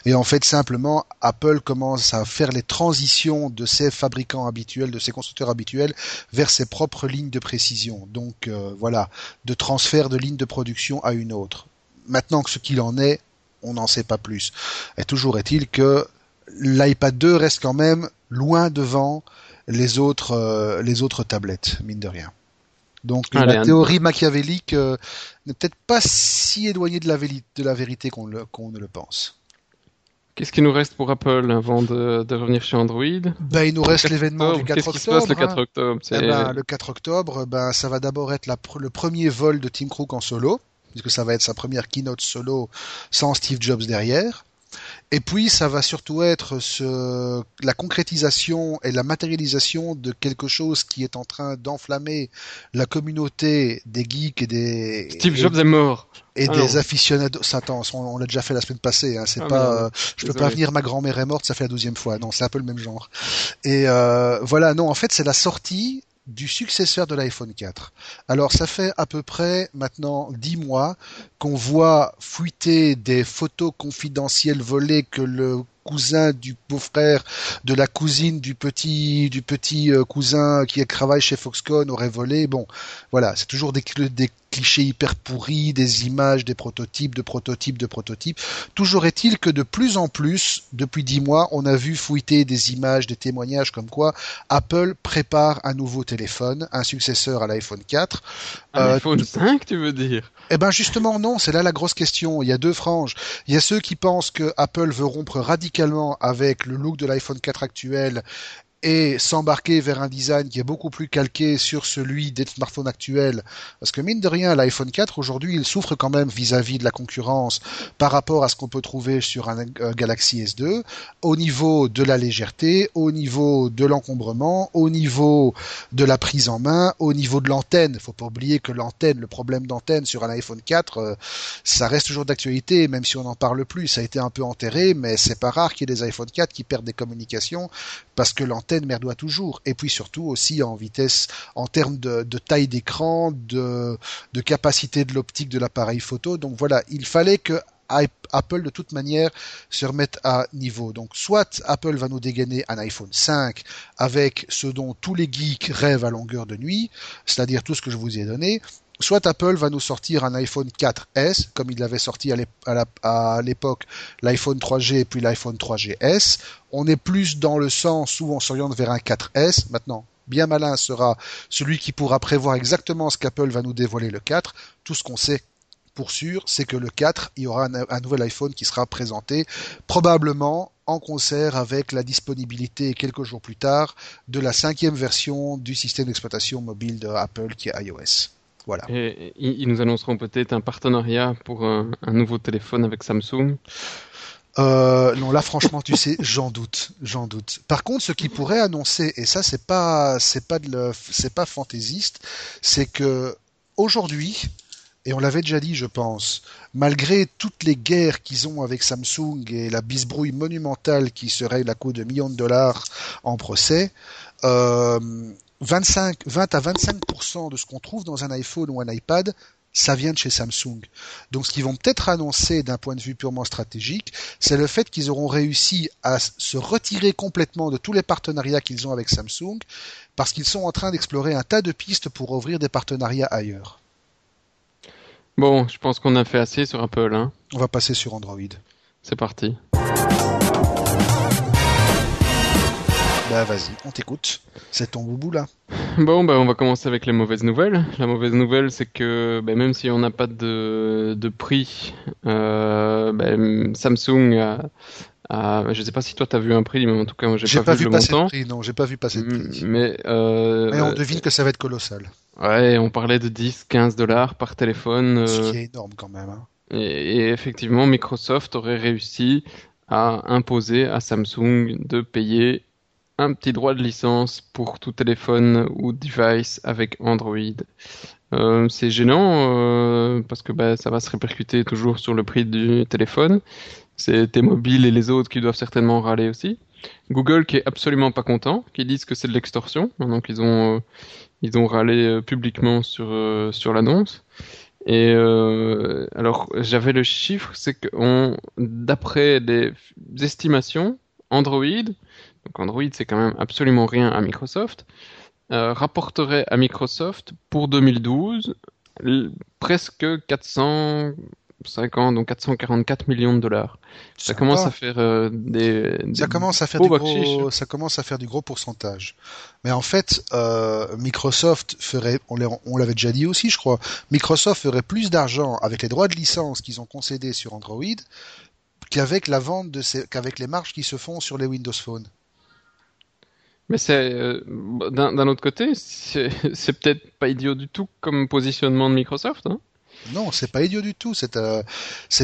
et en fait simplement Apple commence à faire les transitions de ses fabricants habituels, de ses constructeurs habituels vers ses propres lignes de précision. Donc euh, voilà, de transfert de ligne de production à une autre. Maintenant que ce qu'il en est, on n'en sait pas plus. Et toujours est-il que l'iPad 2 reste quand même loin devant les autres euh, les autres tablettes, mine de rien. Donc la théorie machiavélique euh, n'est peut-être pas si éloignée de la, de la vérité qu'on ne le pense. Qu'est-ce qui nous reste pour Apple avant de, revenir sur Android? Ben, Il nous reste l'événement du 4 octobre. Qu'est-ce qui se passe le 4 octobre? Eh ben, Le 4 octobre, ben, ça va d'abord être le premier vol de Tim Cook en solo, puisque ça va être sa première keynote solo sans Steve Jobs derrière. Et puis, ça va surtout être ce, la concrétisation et la matérialisation de quelque chose qui est en train d'enflammer la communauté des geeks et des... Steve Jobs est mort. Et ah des aficionados. Attends, on, l'a déjà fait la semaine passée. Hein, c'est ah, pas. Euh, je peux pas venir. Ma grand-mère est morte. Ça fait la douzième fois. Non, c'est un peu le même genre. Et euh, voilà. Non, en fait, c'est la sortie du successeur de l'iPhone 4. Alors ça fait à peu près maintenant dix mois qu'on voit fuiter des photos confidentielles volées que le cousin du beau-frère, de la cousine du petit du petit euh, cousin qui travaille chez Foxconn aurait volé. Bon, voilà, c'est toujours des, des clichés hyper pourris, des images, des prototypes, de prototypes, de prototypes. Toujours est-il que de plus en plus, depuis dix mois, on a vu fouiller des images, des témoignages comme quoi Apple prépare un nouveau téléphone, un successeur à l'iPhone 4. Un euh, iPhone 5, tu veux dire? Eh ben justement non, c'est là la grosse question. Il y a deux franges. Il y a ceux qui pensent que Apple veut rompre radicalement avec le look de l'iPhone 4 actuel et s'embarquer vers un design qui est beaucoup plus calqué sur celui des smartphones actuels. Parce que mine de rien, l'iPhone 4 aujourd'hui, il souffre quand même vis-à-vis de la concurrence par rapport à ce qu'on peut trouver sur un, Galaxy S2, au niveau de la légèreté, au niveau de l'encombrement, au niveau de la prise en main, au niveau de l'antenne. Il faut pas oublier que l'antenne, le problème d'antenne sur un iPhone 4, euh, ça reste toujours d'actualité, même si on n'en parle plus. Ça a été un peu enterré, mais c'est pas rare qu'il y ait des iPhone 4 qui perdent des communications parce que l'antenne merdoit toujours. Et puis surtout aussi en vitesse, en termes de, taille d'écran, de, capacité de l'optique de l'appareil photo. Donc voilà, il fallait que Apple de toute manière se remette à niveau. Donc soit Apple va nous dégainer un iPhone 5 avec ce dont tous les geeks rêvent à longueur de nuit, c'est-à-dire tout ce que je vous ai donné, soit Apple va nous sortir un iPhone 4S, comme il avait sorti à l'époque l'iPhone 3G puis l'iPhone 3GS. On est plus dans le sens où on s'oriente vers un 4S. Maintenant, bien malin sera celui qui pourra prévoir exactement ce qu'Apple va nous dévoiler le 4. Tout ce qu'on sait pour sûr, c'est que le 4, il y aura un, nouvel iPhone qui sera présenté, probablement en concert avec la disponibilité quelques jours plus tard de la cinquième version du système d'exploitation mobile de Apple qui est iOS. Voilà. Et ils nous annonceront peut-être un partenariat pour un, nouveau téléphone avec Samsung. Euh, non, là, franchement, tu sais, j'en doute, j'en doute. Par contre, ce qui pourrait annoncer, et ça, c'est pas, c'est pas de, c'est pas fantaisiste, c'est que aujourd'hui, et on l'avait déjà dit, je pense, malgré toutes les guerres qu'ils ont avec Samsung et la bisbrouille monumentale qui se règle à coup de millions de dollars en procès, euh, 25, 20 à 25% de ce qu'on trouve dans un iPhone ou un iPad, ça vient de chez Samsung. Donc ce qu'ils vont peut-être annoncer d'un point de vue purement stratégique, c'est le fait qu'ils auront réussi à se retirer complètement de tous les partenariats qu'ils ont avec Samsung, parce qu'ils sont en train d'explorer un tas de pistes pour ouvrir des partenariats ailleurs. Bon, je pense qu'on a fait assez sur Apple. Hein. On va passer sur Android. C'est parti. Bah vas-y, on t'écoute. C'est ton boubou là. Bon, bah on va commencer avec les mauvaises nouvelles. La mauvaise nouvelle, c'est que bah, même si on n'a pas de, de prix, euh, bah, Samsung a, a, je sais pas si toi t'as vu un prix, mais en tout cas moi j'ai pas, vu, le montant. Prix, non, j'ai pas vu passer de prix. Mais, euh, mais on devine que ça va être colossal. Ouais, on parlait de 10-15 dollars par téléphone. Ce qui euh, est énorme quand même. Hein. Et, et, effectivement, Microsoft aurait réussi à imposer à Samsung de payer un petit droit de licence pour tout téléphone ou device avec Android. Euh, c'est gênant euh, parce que bah, ça va se répercuter toujours sur le prix du téléphone. C'est tes mobiles et les autres qui doivent certainement râler aussi. Google qui est absolument pas content, qui disent que c'est de l'extorsion. Donc ils ont euh, ils ont râlé publiquement sur sur l'annonce. Et alors j'avais le chiffre, c'est que d'après les estimations, Android donc Android c'est quand même absolument rien à Microsoft, euh, rapporterait à Microsoft pour 2012 presque 450 donc 444 millions de dollars. Ça commence à faire euh, des, ça commence à faire du gros, ça commence à faire du gros pourcentage. Mais en fait, euh, Microsoft ferait, on l'avait déjà dit aussi, je crois, Microsoft ferait plus d'argent avec les droits de licence qu'ils ont concédés sur Android qu'avec la vente de qu'avec les marges qui se font sur les Windows Phone. Mais c'est euh, d'un autre côté, c'est peut-être pas idiot du tout comme positionnement de Microsoft. Hein non, c'est pas idiot du tout. C'est euh,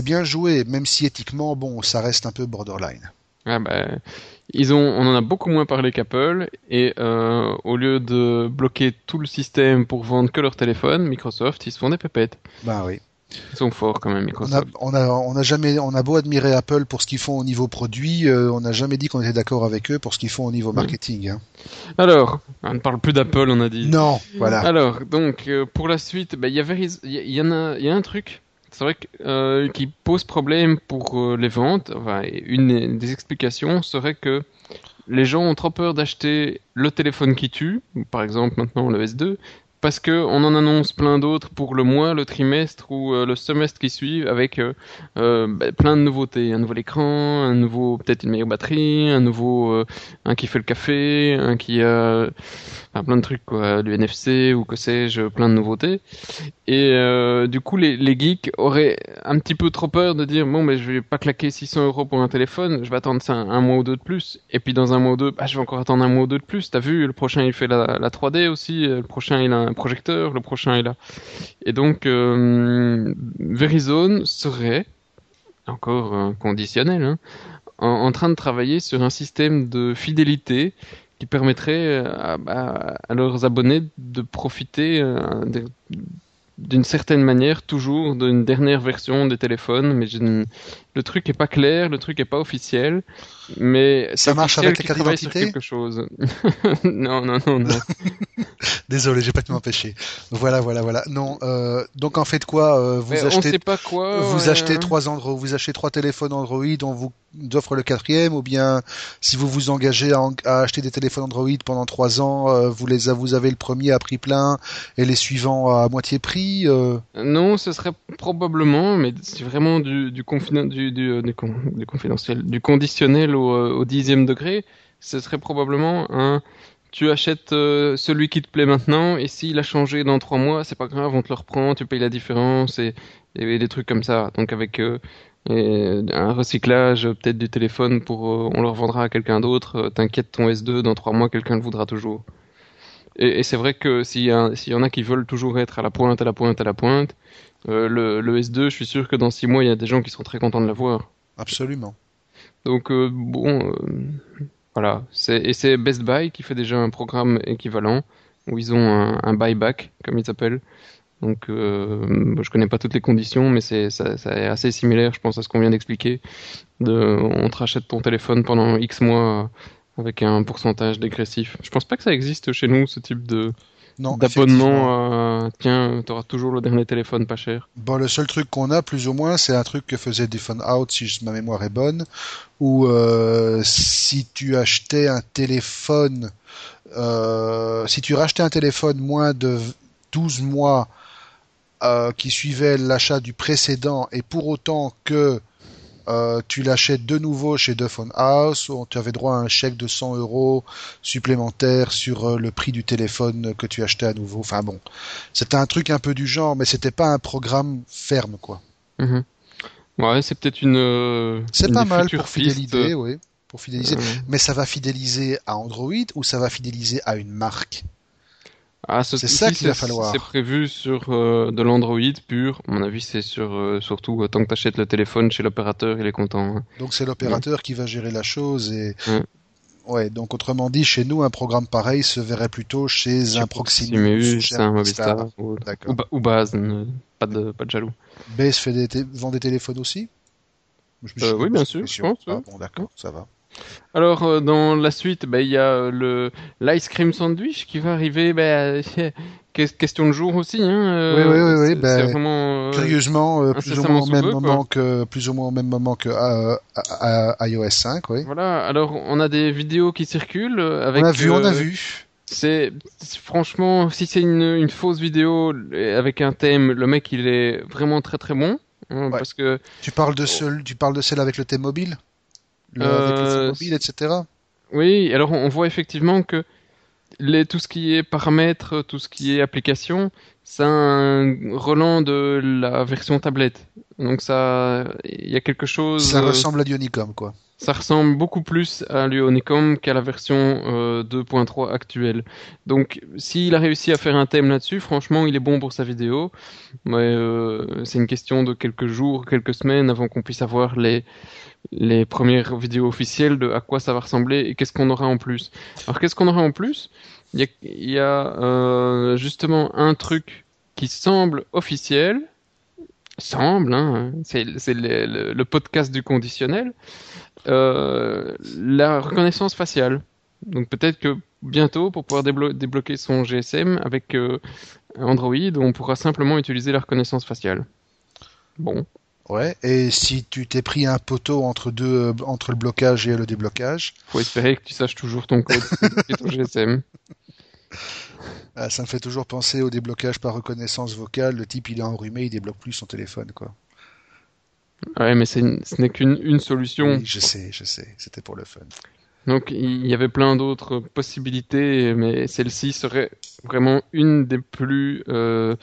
bien joué, même si éthiquement, bon, ça reste un peu borderline. Ah ben, ils ont, on en a beaucoup moins parlé qu'Apple et euh, au lieu de bloquer tout le système pour vendre que leur téléphone, Microsoft, ils se font des pépettes. Bah oui. Ils sont forts quand même, Microsoft. On a, on a, jamais, on a beau admirer Apple pour ce qu'ils font au niveau produit, euh, on n'a jamais dit qu'on était d'accord avec eux pour ce qu'ils font au niveau marketing. Hein. Alors, on ne parle plus d'Apple, on a dit. Non, voilà. Alors, donc, euh, pour la suite, bah, il y y, en a, y a un truc c'est vrai que, euh, qui pose problème pour les ventes. Enfin, une des explications serait que les gens ont trop peur d'acheter le téléphone qui tue, par exemple maintenant le S2, parce que on en annonce plein d'autres pour le mois, le trimestre ou euh, le semestre qui suit avec euh, euh, bah, plein de nouveautés, un nouvel écran, un nouveau peut-être une meilleure batterie, un nouveau un qui fait le café, un qui a plein de trucs quoi, du NFC ou que sais-je, plein de nouveautés. Et du coup les, les geeks auraient un petit peu trop peur de dire bon mais je vais pas claquer 600 euros pour un téléphone, je vais attendre ça un, mois ou deux de plus. Et puis dans un mois ou deux, bah, je vais encore attendre un mois ou deux de plus. T'as vu, le prochain il fait la, la 3D aussi, le prochain il a un projecteur, le prochain est là. Et donc, euh, Verizon serait, encore euh, conditionnel, hein, en, train de travailler sur un système de fidélité qui permettrait à, leurs abonnés de profiter euh, d'une certaine manière toujours d'une dernière version des téléphones, mais le truc est pas clair, le truc est pas officiel, mais ça marche avec les cartes d'identité. quelque chose. non, non, non, non. Désolé, j'ai pas pu m'empêcher. Voilà, voilà, voilà. Non, euh, donc en fait quoi euh, Vous mais achetez, on sait pas quoi. Vous achetez trois Android, vous achetez trois téléphones Android, on vous offre le quatrième, ou bien si vous vous engagez à, acheter des téléphones Android pendant trois ans, euh, vous les vous avez le premier à prix plein et les suivants à moitié prix. Non, ce serait probablement, mais c'est vraiment du du, du, du, du, confidentiel, du conditionnel au, au dixième degré. Ce serait probablement un tu achètes euh, celui qui te plaît maintenant et s'il a changé dans trois mois, c'est pas grave, on te le reprend, tu payes la différence et, des trucs comme ça. Donc avec euh, un recyclage peut-être du téléphone pour euh, on le revendra à quelqu'un d'autre, t'inquiète ton S2 dans trois mois quelqu'un le voudra toujours. Et, c'est vrai que s'il y, y, en a qui veulent toujours être à la pointe, à la pointe, à la pointe, le, le, S2, je suis sûr que dans six mois il y a des gens qui seront très contents de l'avoir. Absolument. Donc bon voilà, et c'est Best Buy qui fait déjà un programme équivalent où ils ont un, buyback, comme ils s'appellent. Donc, euh, je connais pas toutes les conditions, mais c'est ça, est assez similaire, je pense, à ce qu'on vient d'expliquer. De, on te rachète ton téléphone pendant X mois avec un pourcentage dégressif. Je pense pas que ça existe chez nous, ce type de d'abonnement. tiens, tu auras toujours le dernier téléphone pas cher. Bon, le seul truc qu'on a, plus ou moins, c'est un truc que faisait Phone Out, si ma mémoire est bonne, où euh, si tu achetais un téléphone, euh, si tu rachetais un téléphone moins de 12 mois euh, qui suivait l'achat du précédent et pour autant que tu l'achètes de nouveau chez The Phone House, tu avais droit à un chèque de 100 euros supplémentaire sur le prix du téléphone que tu achetais à nouveau. Enfin bon, c'était un truc un peu du genre, mais c'était pas un programme ferme, quoi. Mm-hmm. Ouais, c'est peut-être une. Euh, c'est pas mal pour fidéliser, oui. Pour fidéliser. Mais ça va fidéliser à Android ou ça va fidéliser à une marque? Ah, c'est ça qu'il va falloir. C'est prévu sur euh, de l'Android pur. À mon avis, c'est sur euh, surtout tant que tu achètes le téléphone chez l'opérateur, il est content. Hein. Donc c'est l'opérateur qui va gérer la chose et. Ouais. donc autrement dit, chez nous, un programme pareil se verrait plutôt chez un Proximus, chez un Movistar, ou, ou, Base, pas de, pas de jaloux. Base fait des vend des téléphones aussi? Euh, Oui, bien sûr, je pense. Ah, bon, d'accord, ça va. Alors, euh, dans la suite, bah, il y a euh, le l'ice cream sandwich qui va arriver. Bah, question de jour aussi. Hein, oui, oui, oui. Bah, vraiment, curieusement, plus ou, moins au même moment que, plus ou moins au même moment que iOS 5. Oui. Voilà, alors on a des vidéos qui circulent. Avec, on a vu, on a vu. C'est franchement, si c'est une, une, fausse vidéo avec un thème, le mec il est vraiment très très bon. Hein, parce que tu parles de seul, tu parles de celle avec le thème mobile, le, avec euh, mobile, etc. Oui, alors on voit effectivement que les, tout ce qui est paramètres, tout ce qui est application, c'est un relan de la version tablette. Donc ça, il y a quelque chose. Ça ressemble à Honeycomb, quoi ça ressemble beaucoup plus à l'Unicom qu'à la version 2.3 euh, actuelle. Donc, s'il a réussi à faire un thème là-dessus, franchement, il est bon pour sa vidéo. Mais euh, c'est une question de quelques jours, quelques semaines avant qu'on puisse avoir les les premières vidéos officielles de à quoi ça va ressembler et qu'est-ce qu'on aura en plus. Alors, qu'est-ce qu'on aura en plus? Il y a, y a euh, justement un truc qui semble officiel, semble, hein, c'est le, le, podcast du conditionnel, euh, la reconnaissance faciale. Donc peut-être que bientôt, pour pouvoir débloquer son GSM avec euh, Android, on pourra simplement utiliser la reconnaissance faciale. Bon. Ouais, et si tu t'es pris un poteau entre deux, entre le blocage et le déblocage. Faut espérer que tu saches toujours ton code et ton GSM. Ah, ça me fait toujours penser au déblocage par reconnaissance vocale. Le type, il est enrhumé, il débloque plus son téléphone, quoi. Ouais, mais ce n'est qu'une une solution. je sais, je sais. C'était pour le fun. Donc il y avait plein d'autres possibilités, mais celle-ci serait vraiment une des plus euh,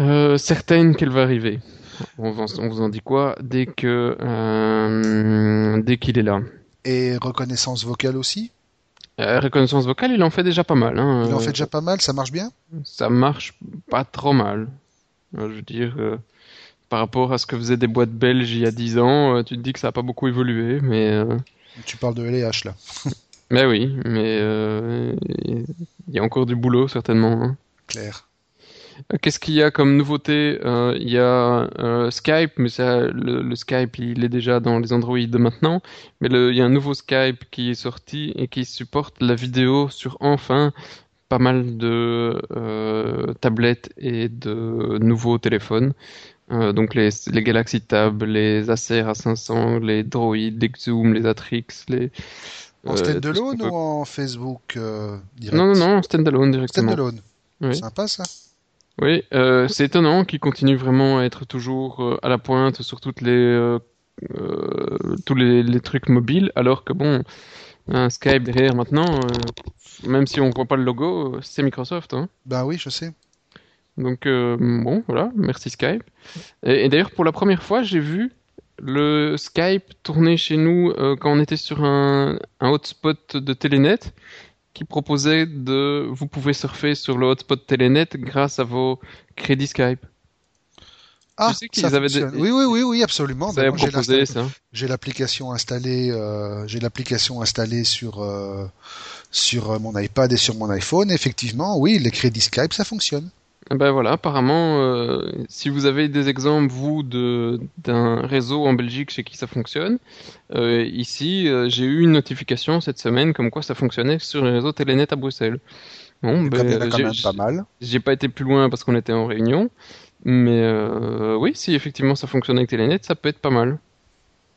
euh, certaines qu'elle va arriver. On, vous en dit quoi dès que euh, dès qu'il est là. Et reconnaissance vocale aussi? Reconnaissance vocale, il en fait déjà pas mal. Hein. Il en fait déjà pas mal, ça marche bien? Ça marche pas trop mal. Je veux dire, par rapport à ce que faisaient des boîtes belges il y a 10 ans, tu te dis que ça a pas beaucoup évolué, mais tu parles de LH là. mais oui, mais euh, il y a encore du boulot certainement. Hein. Claire. Euh, qu'est-ce qu'il y a comme nouveauté? Euh, Il y a Skype, mais le, Skype il est déjà dans les Android maintenant. Mais il y a un nouveau Skype qui est sorti et qui supporte la vidéo sur enfin pas mal de tablettes et de nouveaux téléphones. Euh, donc les, les Galaxy Tab, les Acer A500, les Droid, les Zoom, les Atrix, les... En euh, standalone ou en Facebook euh, direct? Non, non, non, en standalone directement. Standalone. Oui. Sympa ça. Oui, euh, c'est étonnant qu'ils continuent vraiment à être toujours euh, à la pointe sur toutes les, tous les, les, trucs mobiles, alors que bon, un Skype derrière maintenant, même si on voit pas le logo, c'est Microsoft. Hein. Ben oui, je sais. Donc euh, bon, voilà, merci Skype. Et, d'ailleurs, pour la première fois, j'ai vu le Skype tourner chez nous euh, quand on était sur un, hotspot de Telenet qui proposait de vous pouvez surfer sur le hotspot Telenet grâce à vos crédits Skype. Ah, ça oui, oui, oui, oui, absolument. Ça proposé, ça. J'ai l'application installée, euh, j'ai l'application installée sur sur mon iPad et sur mon iPhone. Effectivement, oui, les crédits Skype, ça fonctionne. Ben voilà, apparemment, euh, si vous avez des exemples, vous, d'un réseau en Belgique chez qui ça fonctionne, euh, ici, euh, j'ai eu une notification cette semaine comme quoi ça fonctionnait sur le réseau Telenet à Bruxelles. Bon, ben, même pas mal. J'ai pas été plus loin parce qu'on était en réunion, mais oui, si effectivement ça fonctionne avec Telenet, ça peut être pas mal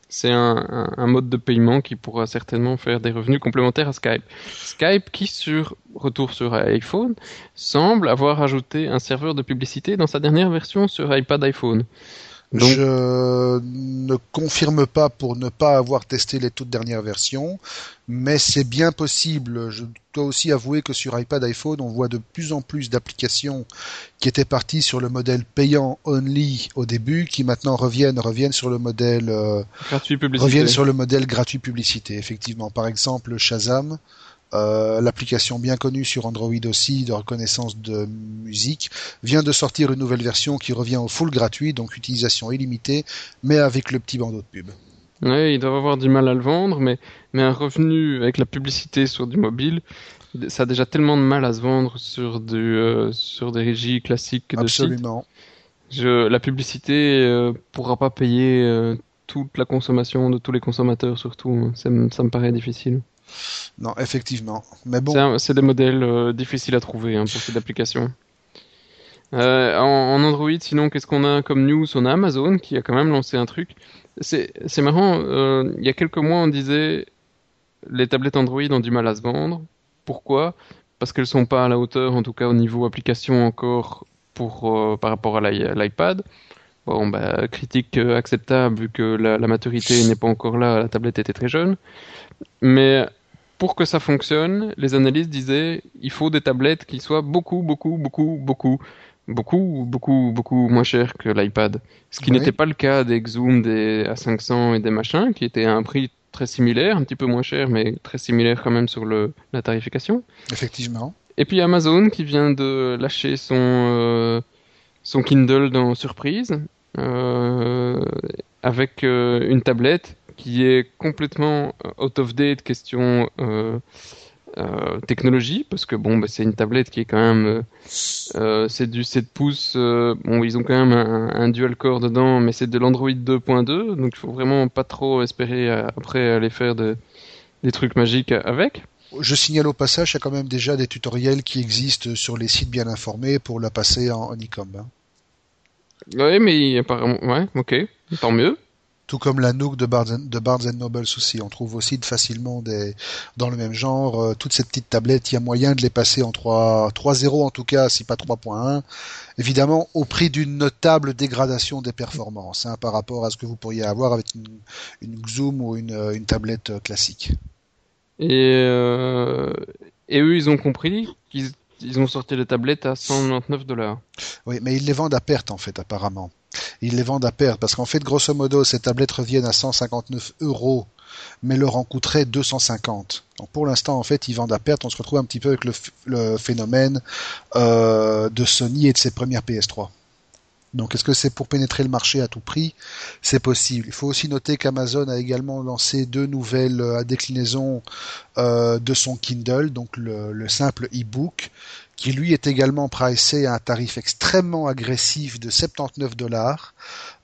c'est un, mode de paiement qui pourra certainement faire des revenus complémentaires à Skype. Skype qui, sur retour sur iPhone, semble avoir ajouté un serveur de publicité dans sa dernière version sur iPad iPhone. Je ne confirme pas pour ne pas avoir testé les toutes dernières versions, mais c'est bien possible. Je dois aussi avouer que sur iPad, iPhone, on voit de plus en plus d'applications qui étaient parties sur le modèle payant only au début, qui maintenant reviennent reviennent sur le modèle euh, gratuit publicité. reviennent sur le modèle gratuit publicité. Effectivement, par exemple, Shazam euh, l'application bien connue sur Android aussi de reconnaissance de musique vient de sortir une nouvelle version qui revient au full gratuit, donc utilisation illimitée, mais avec le petit bandeau de pub. Oui, ils doivent avoir du mal à le vendre, mais, mais un revenu avec la publicité sur du mobile, ça a déjà tellement de mal à se vendre sur, du, euh, sur des régies classiques de Absolument. Je, la publicité euh, pourra pas payer toute la consommation de tous les consommateurs, surtout. ça me paraît difficile. Non, effectivement. Mais bon. C'est des modèles euh, difficiles à trouver hein, pour cette application. Euh, en, Android, sinon, qu'est-ce qu'on a comme news? On a Amazon qui a quand même lancé un truc. C'est marrant, euh, il y a quelques mois, on disait les tablettes Android ont du mal à se vendre. Pourquoi? Parce qu'elles sont pas à la hauteur, en tout cas au niveau application encore, par rapport à l'iPad. Bon, bah, critique acceptable vu que la, la maturité n'est pas encore là, la tablette était très jeune. Mais pour que ça fonctionne, les analystes disaient il faut des tablettes qui soient beaucoup, beaucoup, beaucoup, beaucoup, beaucoup, beaucoup, beaucoup moins chères que l'iPad. Ce qui n'était pas le cas des Zoom, des A500 et des machins, qui étaient à un prix très similaire, un petit peu moins cher, mais très similaire quand même sur le, la tarification. Effectivement. Et puis Amazon qui vient de lâcher son, euh, son Kindle dans Surprise, euh, avec euh, une tablette qui est complètement euh, out of date question euh, euh, technologie parce que bon bah, c'est une tablette qui est quand même euh, c'est du 7 pouces ils ont quand même un, dual core dedans mais c'est de l'Android 2.2 donc il faut vraiment pas trop espérer après aller faire de, des trucs magiques avec. Je signale au passage, il y a quand même déjà des tutoriels qui existent sur les sites bien informés pour la passer en, en e Oui, mais apparemment, ouais, ok, tant mieux. Tout comme la Nook de Barnes, de Barnes Noble aussi. On trouve aussi facilement des, dans le même genre, euh, toutes ces petites tablettes, il y a moyen de les passer en 3, 3.0 en tout cas, si pas 3.1. Évidemment, au prix d'une notable dégradation des performances, hein, par rapport à ce que vous pourriez avoir avec une, une Xoom ou une, une tablette classique. Et, euh, et eux, ils ont compris qu'ils ils ont sorti les tablettes à 199 dollars. Oui, mais ils les vendent à perte en fait, apparemment. Ils les vendent à perte parce qu'en fait, grosso modo, ces tablettes reviennent à 159 euros, mais leur en coûterait 250. Donc pour l'instant, en fait, ils vendent à perte. On se retrouve un petit peu avec le, phénomène euh, de Sony et de ses premières PS3. Donc est-ce que c'est pour pénétrer le marché à tout prix? C'est possible. Il faut aussi noter qu'Amazon a également lancé deux nouvelles euh, déclinaisons euh, de son Kindle, donc le, simple e-book, qui lui est également pricé à un tarif extrêmement agressif de 79 dollars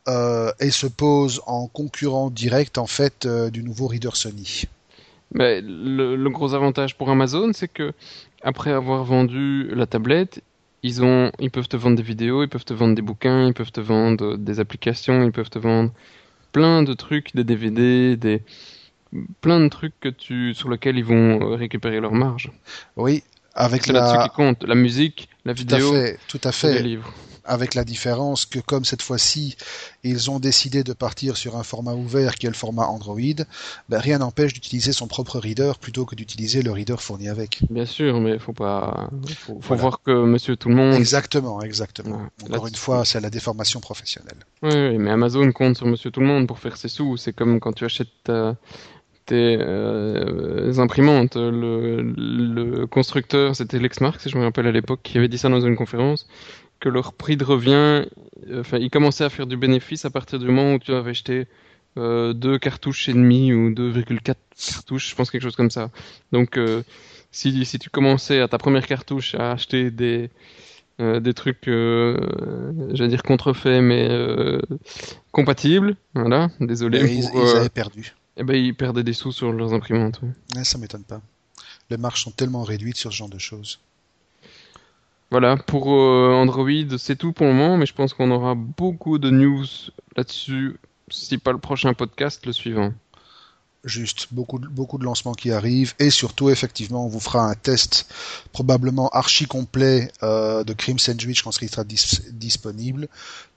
euh, et se pose en concurrent direct en fait du nouveau Reader Sony. Mais le, gros avantage pour Amazon, c'est que après avoir vendu la tablette, ils ont, ils peuvent te vendre des vidéos, ils peuvent te vendre des bouquins, ils peuvent te vendre des applications, ils peuvent te vendre plein de trucs, des DVD, des plein de trucs que tu sur lesquels ils vont récupérer leur marge. Oui, avec la... là-dessus qui compte, la musique, la vidéo, à fait, tout à fait. les livres avec la différence que comme cette fois-ci ils ont décidé de partir sur un format ouvert qui est le format Android, ben, rien n'empêche d'utiliser son propre reader plutôt que d'utiliser le reader fourni avec. Bien sûr, mais faut pas, faut, voir que Monsieur Tout le Monde. Exactement, exactement. Encore une fois, c'est la déformation professionnelle. Oui, mais Amazon compte sur Monsieur Tout le Monde pour faire ses sous. C'est comme quand tu achètes tes euh, imprimantes. Le, le constructeur, c'était Lexmark, si je me rappelle à l'époque, qui avait dit ça dans une conférence que leur prix de revient, euh, enfin, ils commençaient à faire du bénéfice à partir du moment où tu avais acheté euh, deux cartouches et demi ou 2,4 cartouches, je pense quelque chose comme ça. Donc, euh, si, si tu commençais à ta première cartouche à acheter des des trucs, j'allais dire contrefaits, mais compatibles, voilà. Désolé. ils, avaient perdu. Eh ben, ils perdaient des sous sur leurs imprimantes. Ouais. ça m'étonne pas. Les marges sont tellement réduites sur ce genre de choses. Voilà, pour euh, Android, c'est tout pour le moment, mais je pense qu'on aura beaucoup de news là-dessus, si pas le prochain podcast, le suivant. Juste, beaucoup de, beaucoup de lancements qui arrivent et surtout, effectivement, on vous fera un test probablement archi complet euh, de Crim Sandwich quand il sera disponible.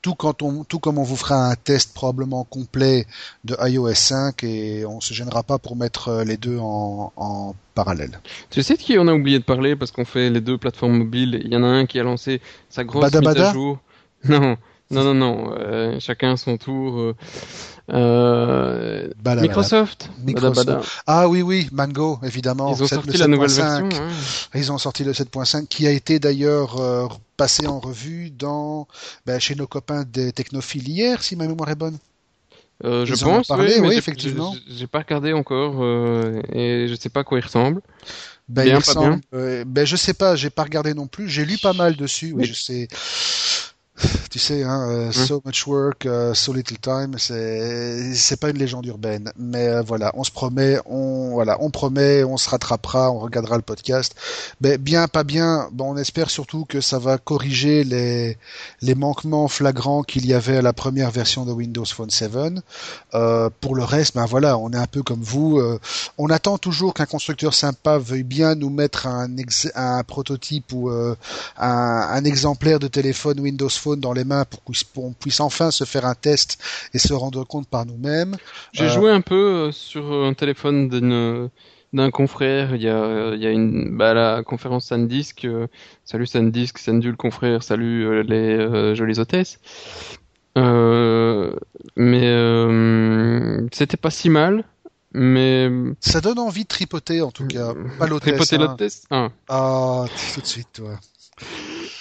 Tout, quand on, tout comme on vous fera un test probablement complet de iOS 5 et on se gênera pas pour mettre euh, les deux en, en parallèle. Tu sais de qui on a oublié de parler parce qu'on fait les deux plateformes mobiles? Il y en a un qui a lancé sa grosse mise à jour. Non, non, non, non. Euh, chacun son tour. Euh, euh Microsoft. Ah oui, oui, Mango, évidemment. Ils ont sorti la nouvelle version. Ils ont sorti le 7.5 qui a été d'ailleurs euh, passé en revue dans ben, chez nos copains des technophiles hier, si ma mémoire est bonne. Euh, je pense, oui, oui effectivement. J'ai pas regardé encore euh, et je sais pas à quoi il ressemble. Ben, bien, il ressemble, pas bien. Euh, ben, je sais pas, j'ai pas regardé non plus. J'ai lu pas mal dessus. Oui, je sais tu sais, hein, euh, so much work, uh, so little time, c'est c'est pas une légende urbaine, mais euh, voilà, on se promet, on voilà, on promet, on se rattrapera, on regardera le podcast. Mais bien, pas bien, bon, on espère surtout que ça va corriger les les manquements flagrants qu'il y avait à la première version de Windows Phone 7. Euh, pour le reste, ben voilà, on est un peu comme vous, on attend toujours qu'un constructeur sympa veuille bien nous mettre un un prototype ou un, un exemplaire de téléphone Windows Phone dans les mains pour qu'on puisse enfin se faire un test et se rendre compte par nous-mêmes. J'ai joué un peu euh, sur un téléphone d'un confrère, il y a, il y a une bah, la conférence SanDisk, euh, salut SanDisk, le confrère, salut euh, les jolies hôtesses. mais c'était pas si mal, mais ça donne envie de tripoter en tout cas, pas l'hôtesse. Tripoter hein. l'hôtesse. Ah. ah, tout de suite toi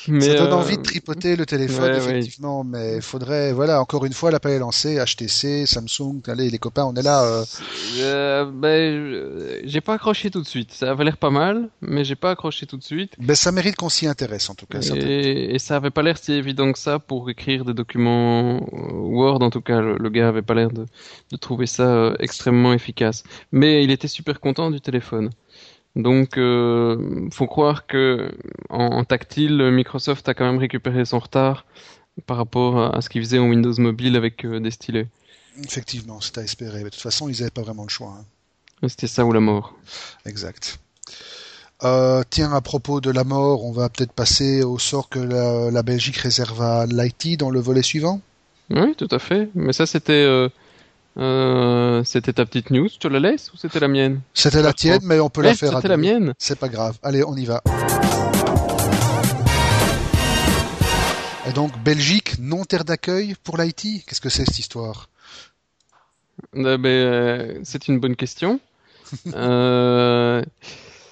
ça donne envie de euh, tripoter le téléphone, effectivement, mais il faudrait, voilà, encore une fois, l'appel est lancé, HTC, Samsung, allez, les copains, on est là. Euh... Euh, ben, j'ai pas accroché tout de suite. Ça avait l'air pas mal, mais j'ai pas accroché tout de suite. Ben, ça mérite qu'on s'y intéresse, en tout cas. Et, et, ça avait pas l'air si évident que ça pour écrire des documents euh, Word, en tout cas, le, gars avait pas l'air de, de trouver ça extrêmement efficace. Mais il était super content du téléphone. Donc, euh, faut croire que en, tactile, Microsoft a quand même récupéré son retard par rapport à ce qu'ils faisaient en Windows Mobile avec des stylets. Effectivement, c'est à espérer. de toute façon, ils n'avaient pas vraiment le choix. Hein. C'était ça ou la mort. Exact. Euh, tiens, à propos de la mort, on va peut-être passer au sort que la, Belgique réserve à l'Haïti dans le volet suivant? Oui, tout à fait. Mais ça, c'était euh, euh, c'était ta petite news. Tu la laisses ou c'était la mienne C'était la tienne, mais on peut la faire. C'était la mienne. C'est pas grave. Allez, on y va. Et donc, Belgique, non terre d'accueil pour l'Haïti Qu'est-ce que c'est cette histoire? Ben, C'est une bonne question.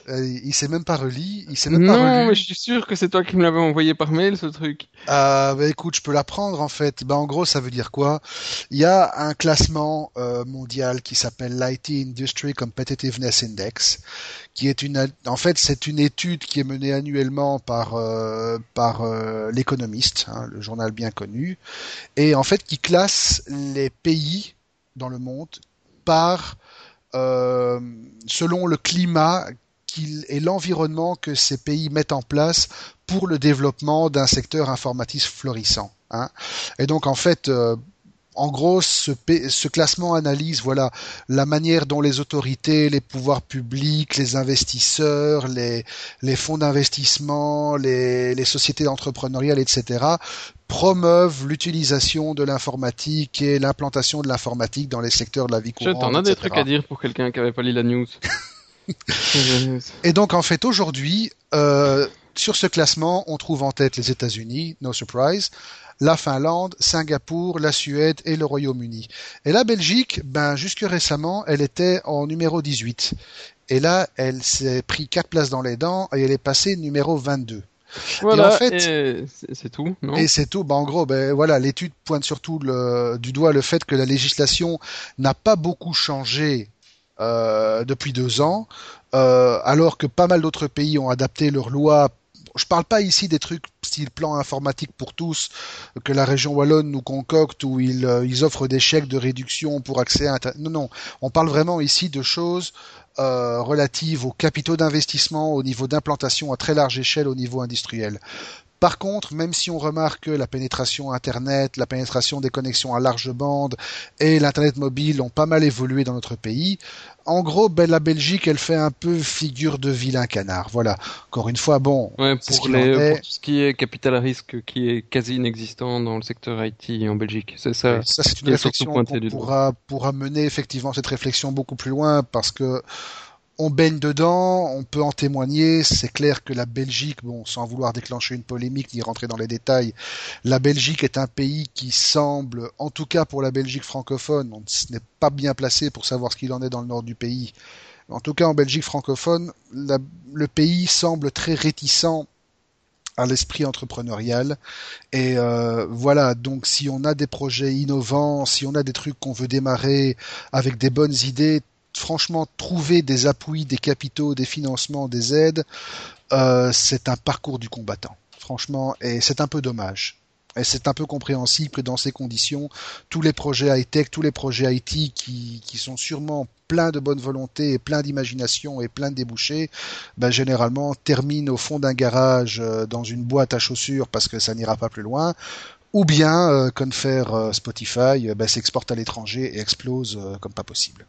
euh, euh, il s'est même pas relis. Il s'est même non, pas mais je suis sûr que c'est toi qui me l'avais envoyé par mail ce truc. Ah bah écoute, je peux l'apprendre en fait. Bah en gros, ça veut dire quoi? Il y a un classement euh, mondial qui s'appelle l'IT Industry Competitiveness Index, qui est une, en fait, c'est une étude qui est menée annuellement par euh, par l'économiste, hein, le journal bien connu, et en fait qui classe les pays dans le monde par euh, selon le climat et l'environnement que ces pays mettent en place pour le développement d'un secteur informatique florissant. Hein. Et donc en fait, euh, en gros, ce, ce, classement analyse voilà la manière dont les autorités, les pouvoirs publics, les investisseurs, les, les fonds d'investissement, les, les sociétés entrepreneuriales, etc. promeuvent l'utilisation de l'informatique et l'implantation de l'informatique dans les secteurs de la vie courante. T'en as des trucs à dire pour quelqu'un qui avait pas lu la news? et donc en fait aujourd'hui, euh, sur ce classement, on trouve en tête les États-Unis, no surprise, la Finlande, Singapour, la Suède et le Royaume-Uni. Et la Belgique, ben jusque récemment, elle était en numéro 18. Et là, elle s'est pris quatre places dans les dents et elle est passée numéro 22. Voilà, et en fait, c'est tout, non? Et c'est tout. Ben, en gros, ben voilà, l'étude pointe surtout le, du doigt le fait que la législation n'a pas beaucoup changé euh, depuis deux ans, euh, alors que pas mal d'autres pays ont adapté leurs lois. Je parle pas ici des trucs style plan informatique pour tous que la région wallonne nous concocte où ils, euh, offrent des chèques de réduction pour accès à Internet. Non, non, on parle vraiment ici de choses euh, relatives aux capitaux d'investissement, au niveau d'implantation à très large échelle au niveau industriel. Par contre, même si on remarque que la pénétration Internet, la pénétration des connexions à large bande et l'Internet mobile ont pas mal évolué dans notre pays, en gros, ben, la Belgique, elle fait un peu figure de vilain canard. Voilà. Encore une fois, bon. pour, ce pour, tout ce qui est capital à risque, qui est quasi inexistant dans le secteur IT en Belgique. C'est ça. ça, c'est une réflexion qu'on pourra, pourra mener effectivement cette réflexion beaucoup plus loin parce que on baigne dedans, on peut en témoigner. C'est clair que la Belgique, bon, sans vouloir déclencher une polémique ni rentrer dans les détails, la Belgique est un pays qui semble, en tout cas pour la Belgique francophone, on n'est pas bien placé pour savoir ce qu'il en est dans le nord du pays. En tout cas, en Belgique francophone, le pays semble très réticent à l'esprit entrepreneurial. Et euh, voilà, donc si on a des projets innovants, si on a des trucs qu'on veut démarrer avec des bonnes idées, franchement, trouver des appuis, des capitaux, des financements, des aides, euh, c'est un parcours du combattant. Franchement, et c'est un peu dommage. Et c'est un peu compréhensible que dans ces conditions, tous les projets high-tech, tous les projets IT qui, sont sûrement pleins de bonne volonté pleins d'imagination et pleins de débouchés, ben, généralement terminent au fond d'un garage euh, dans une boîte à chaussures parce que ça n'ira pas plus loin, ou bien, euh, comme faire euh, Spotify, ben, s'exporte à l'étranger et explose comme pas possible.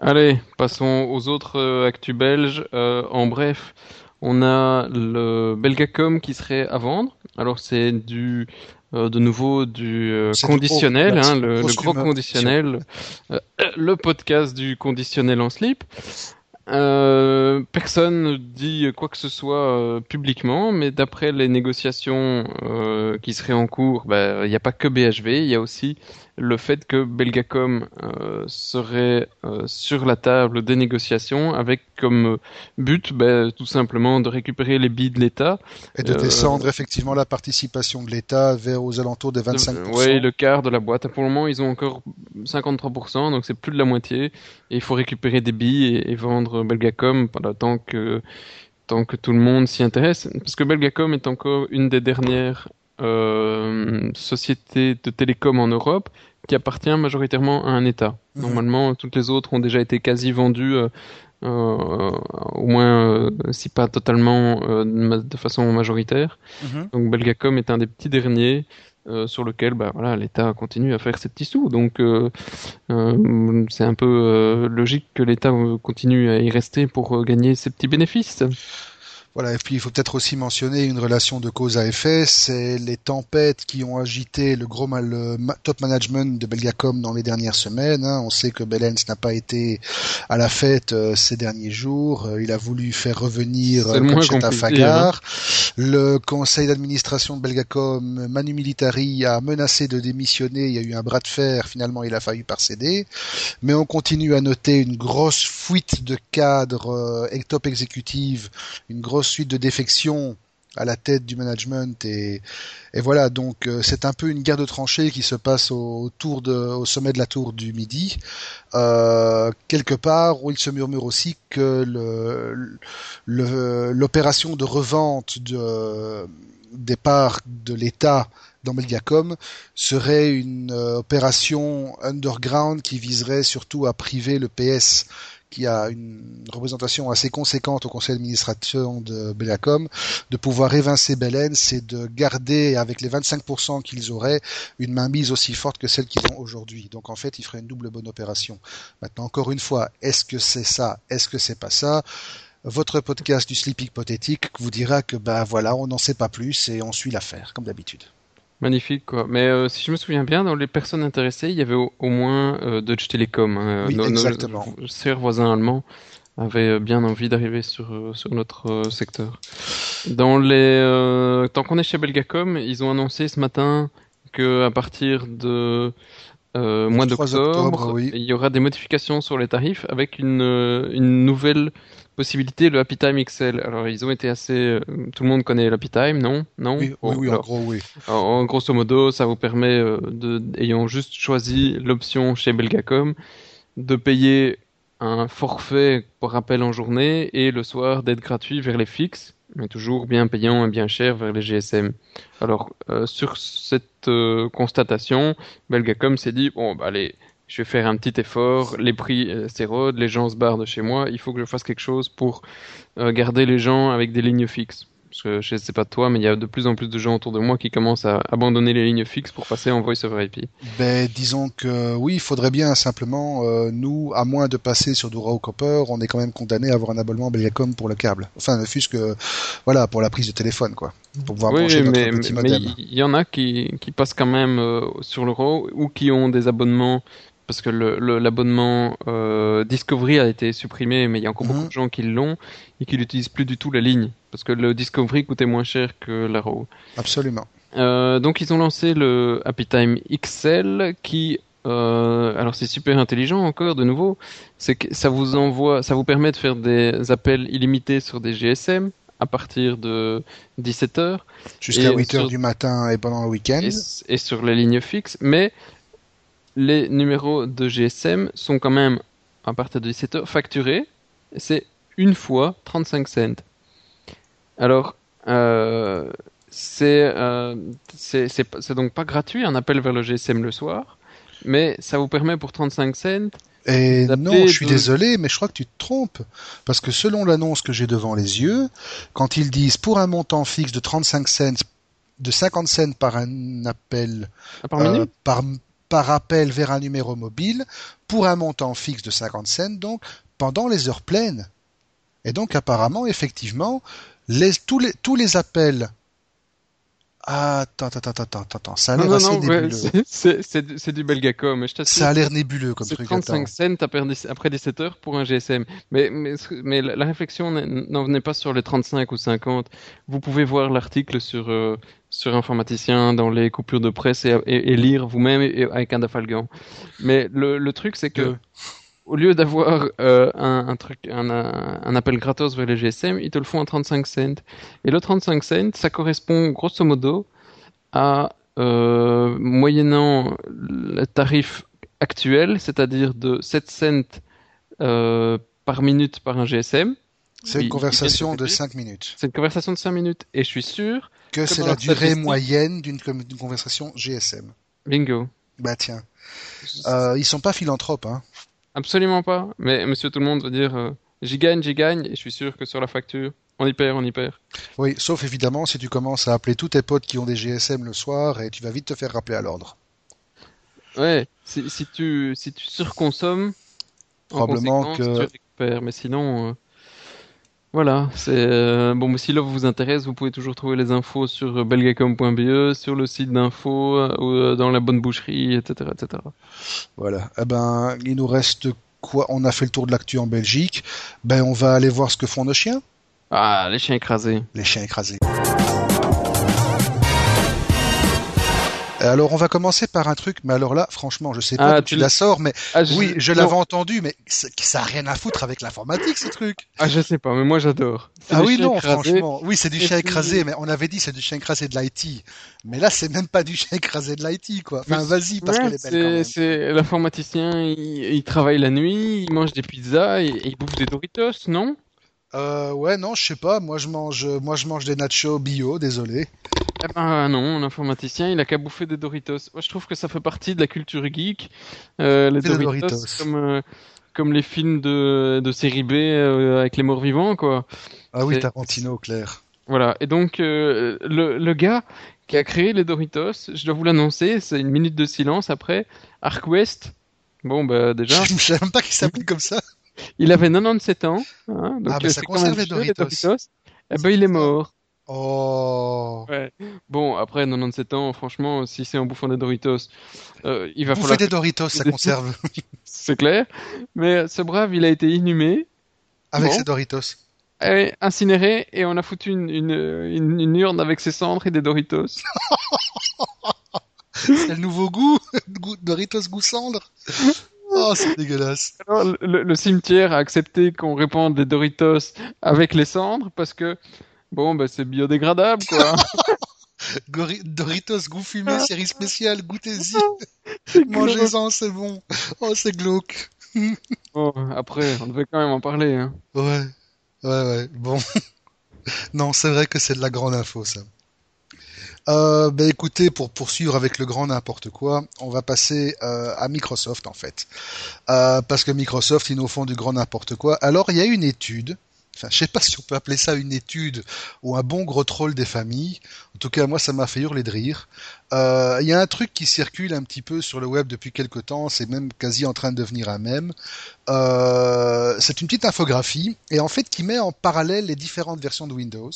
Allez, passons aux autres euh, actus belges. Euh, en bref, on a le Belgacom qui serait à vendre. Alors c'est du euh, de nouveau du conditionnel, hein, le, le, gros conditionnel, le podcast du conditionnel en slip. Euh, personne ne dit quoi que ce soit euh, publiquement, mais d'après les négociations euh, qui seraient en cours, bah, il n'y a pas que BHV, il y a aussi le fait que Belgacom euh, serait euh, sur la table des négociations avec comme but bah, tout simplement de récupérer les billes de l'État. Et de descendre effectivement la participation de l'État vers aux alentours des 25%. Oui, le quart de la boîte. Pour le moment, ils ont encore 53%, donc c'est plus de la moitié. Et il faut récupérer des billes et, vendre Belgacom pendant tant que tant que tout le monde s'y intéresse. Parce que Belgacom est encore une des dernières euh, sociétés de télécom en Europe qui appartient majoritairement à un État. Mhm. Normalement, toutes les autres ont déjà été quasi vendues, euh, euh, au moins, si pas totalement de façon majoritaire. Mhm. Donc Belgacom est un des petits derniers. sur lequel bah, voilà, l'État continue à faire ses petits sous. Donc c'est un peu logique que l'État continue à y rester pour gagner ses petits bénéfices. Voilà, et puis il faut peut-être aussi mentionner une relation de cause à effet, c'est les tempêtes qui ont agité le gros mal, le top management de Belgacom dans les dernières semaines. Hein. On sait que Bellens n'a pas été à la fête euh, ces derniers jours. Euh, il a voulu faire revenir Conchetta Fagar. Le conseil d'administration de Belgacom, Manu Militari, a menacé de démissionner. Il y a eu un bras de fer. Finalement, il a failli par céder. Mais on continue à noter une grosse fuite de cadres euh, top exécutive, une grosse suite de défections à la tête du management et, voilà. Donc euh, c'est un peu une guerre de tranchées qui se passe au, de, au sommet de la tour du midi. Euh, quelque part où il se murmure aussi que l'opération de revente de, des parts de l'État dans Belgacom serait une euh, opération underground qui viserait surtout à priver le PS qui a une représentation assez conséquente au conseil d'administration de Belacom, de pouvoir évincer Belen, c'est de garder avec les 25% qu'ils auraient une mainmise aussi forte que celle qu'ils ont aujourd'hui. Donc en fait, ils feraient une double bonne opération. Maintenant, encore une fois, est-ce que c'est ça? Est-ce que c'est pas ça? Votre podcast du Sleeping Pothétique vous dira que ben voilà, on n'en sait pas plus et on suit l'affaire, comme d'habitude. Magnifique, quoi. Mais euh, si je me souviens bien, dans les personnes intéressées, il y avait au, moins euh, Deutsche Telekom. Hein. Oui, exactement. Nos chers voisins allemands avaient euh, bien envie d'arriver sur, sur notre secteur. Dans les, tant qu'on est chez Belgacom, ils ont annoncé ce matin que à partir de mois d'octobre, il y aura des modifications sur les tarifs avec une, une nouvelle possibilité le Happy Time XL. Alors ils ont été assez, euh, tout le monde connaît l'Happy Time, non? Non? Oui, oui, en gros oui. En, grosso modo, ça vous permet euh, de, ayant juste choisi l'option chez Belgacom, de payer un forfait pour rappel en journée et le soir d'être gratuit vers les fixes, mais toujours bien payant et bien cher vers les GSM. Alors euh, sur cette constatation, Belgacom s'est dit bon bah allez je vais faire un petit effort, les prix euh, s'érodent, les gens se barrent de chez moi, il faut que je fasse quelque chose pour euh, garder les gens avec des lignes fixes. Parce que je sais pas toi, mais il y a de plus en plus de gens autour de moi qui commencent à abandonner les lignes fixes pour passer en voice over IP. Ben, disons que oui, il faudrait bien simplement, euh, nous, à moins de passer sur du raw copper, on est quand même condamné à avoir un abonnement Belgacom pour le câble. Enfin, ne fût-ce que, voilà, pour la prise de téléphone, quoi. Pour pouvoir oui, mais, mais il y en a qui, qui passent quand même sur le raw ou qui ont des abonnements parce que l'abonnement euh, Discovery a été supprimé, mais il y a encore beaucoup mhm. de gens qui l'ont et qui n'utilisent plus du tout la ligne, parce que le Discovery coûtait moins cher que la RAW. Absolument. Euh, donc ils ont lancé le Happy Time XL qui euh, alors c'est super intelligent encore de nouveau, c'est que ça vous envoie, ça vous permet de faire des appels illimités sur des GSM à partir de 17h. Jusqu'à 8h du matin et pendant le week-end. Et, et, sur les lignes fixes, mais les numéros de GSM sont quand même, à partir de 17 heures, facturés. C'est une fois 35 cents. Alors, euh, euh, c'est donc pas gratuit un appel vers le GSM le soir, mais ça vous permet pour 35 cents. Et non, je suis désolé, mais je crois que tu te trompes. Parce que selon l'annonce que j'ai devant les yeux, quand ils disent pour un montant fixe de 35 cents, de 50 cents par un appel, ah, par, minute par, par appel vers un numéro mobile pour un montant fixe de 50 cents, donc pendant les heures pleines. Et donc apparemment, effectivement, tous, les, tous les appels Attends, attends, attends, attends, attends, ça a l'air assez nébuleux. c'est du Belgacom, je Ça a l'air nébuleux comme truc. 35 cents après 17 heures pour un GSM. Mais, mais, mais la réflexion n'en venait pas sur les 35 ou 50. Vous pouvez voir l'article sur, euh, sur informaticien dans les coupures de presse et, et, lire vous-même avec un dafalgan. Mais le, le truc, c'est que au lieu d'avoir euh, un, un, truc, un, un, appel gratos vers les GSM, ils te le font à 35 cents. Et le 35 cents, ça correspond grosso modo à euh, moyennant le tarif actuel, c'est-à-dire de 7 cents euh, par minute par un GSM. C'est une conversation de 5 minutes. C'est une conversation de 5 minutes. Et je suis sûr que, c'est la durée moyenne d'une conversation GSM. Bingo. Bah tiens. Euh, ils sont pas philanthropes, hein. Absolument pas. Mais monsieur tout le monde veut dire euh, j'y gagne, j'y gagne, et je suis sûr que sur la facture, On y perd, on y perd. Oui, sauf évidemment si tu commences à appeler tous tes potes qui ont des GSM le soir et tu vas vite te faire rappeler à l'ordre. Ouais, si, si tu si tu surconsommes, en Probablement que- tu récupères. Mais sinon, euh, voilà. C'est euh, bon. Si l'offre vous intéresse, vous pouvez toujours trouver les infos sur euh, belgacom.be, sur le site d'info, ou euh, dans la bonne boucherie, etc., etc. Voilà. Eh ben, il nous reste quoi? On a fait le tour de l'actu en Belgique. Ben, on va aller voir ce que font nos chiens. Ah, les chiens écrasés. Les chiens écrasés. Alors, on va commencer par un truc, mais alors là, franchement, je sais pas Ah, tu la sors, mais Ah, je- oui, je l'avais entendu, mais ça a rien à foutre avec l'informatique, ce truc. Ah, je sais pas, mais moi j'adore. Ah oui, non, franchement. Oui, c'est du chien écrasé, mais on avait dit c'est du chien écrasé de l'IT. Mais là, c'est même pas du chien écrasé de l'IT, quoi. Enfin, vas-y, parce Ouais, qu'elle est belle quand c'est, même. c'est l'informaticien, il, il travaille la nuit, il mange des pizzas et, et il bouffe des Doritos, non? Euh, ouais, non, je sais pas. Moi, je mange, moi, je mange des nachos bio, désolé. Eh ben non, l'informaticien, il a qu'à bouffer des Doritos. Moi, je trouve que ça fait partie de la culture geek. Euh, les Doritos, Doritos. comme euh, comme les films de de série B euh, avec les morts vivants, quoi. Ah oui, Tarantino, clair. Voilà. Et donc le le gars qui a créé les Doritos, je dois vous l'annoncer, c'est une minute de silence après. Arkwest. Bon, bah déjà, Je savais même pas qu'il s'appelait comme ça. Il avait 97 ans. Hein, donc Ah, euh, ça c'est quand conserve même les Doritos. Eh ben, il est mort. Oh. Bon, après 97 ans, franchement, si c'est en bouffant des Doritos, euh, il va Bouffer falloir des Doritos, ça conserve. C'est clair. Mais ce brave, il a été inhumé, Avec Bon. ses Doritos. et incinéré, et on a foutu une, une, une, une urne avec ses cendres et des Doritos. C'est le nouveau. Goût- Doritos goût cendre. Oh, c'est dégueulasse. Alors, le, cimetière a accepté qu'on répande des Doritos avec les cendres parce que, bon, bah, c'est biodégradable, quoi. Doritos goût fumé, série spéciale, goûtez-y. Glauque. Mangez-en, c'est bon. Oh, c'est glauque. Bon, après, on devait quand même en parler, hein. Ouais, ouais, ouais. Bon. non, c'est vrai que c'est de la grande info, ça. Euh, ben écoutez, pour poursuivre avec le grand n'importe quoi, on va passer euh, à Microsoft en fait, Euh, parce que Microsoft ils nous font du grand n'importe quoi. Alors il y a une étude, enfin je sais pas si on peut appeler ça une étude ou un bon gros troll des familles. En tout cas moi ça m'a fait hurler de rire. Euh, Il y a un truc qui circule un petit peu sur le web depuis quelque temps, c'est même quasi en train de devenir un mème. Euh, c'est une petite infographie et en fait qui met en parallèle les différentes versions de Windows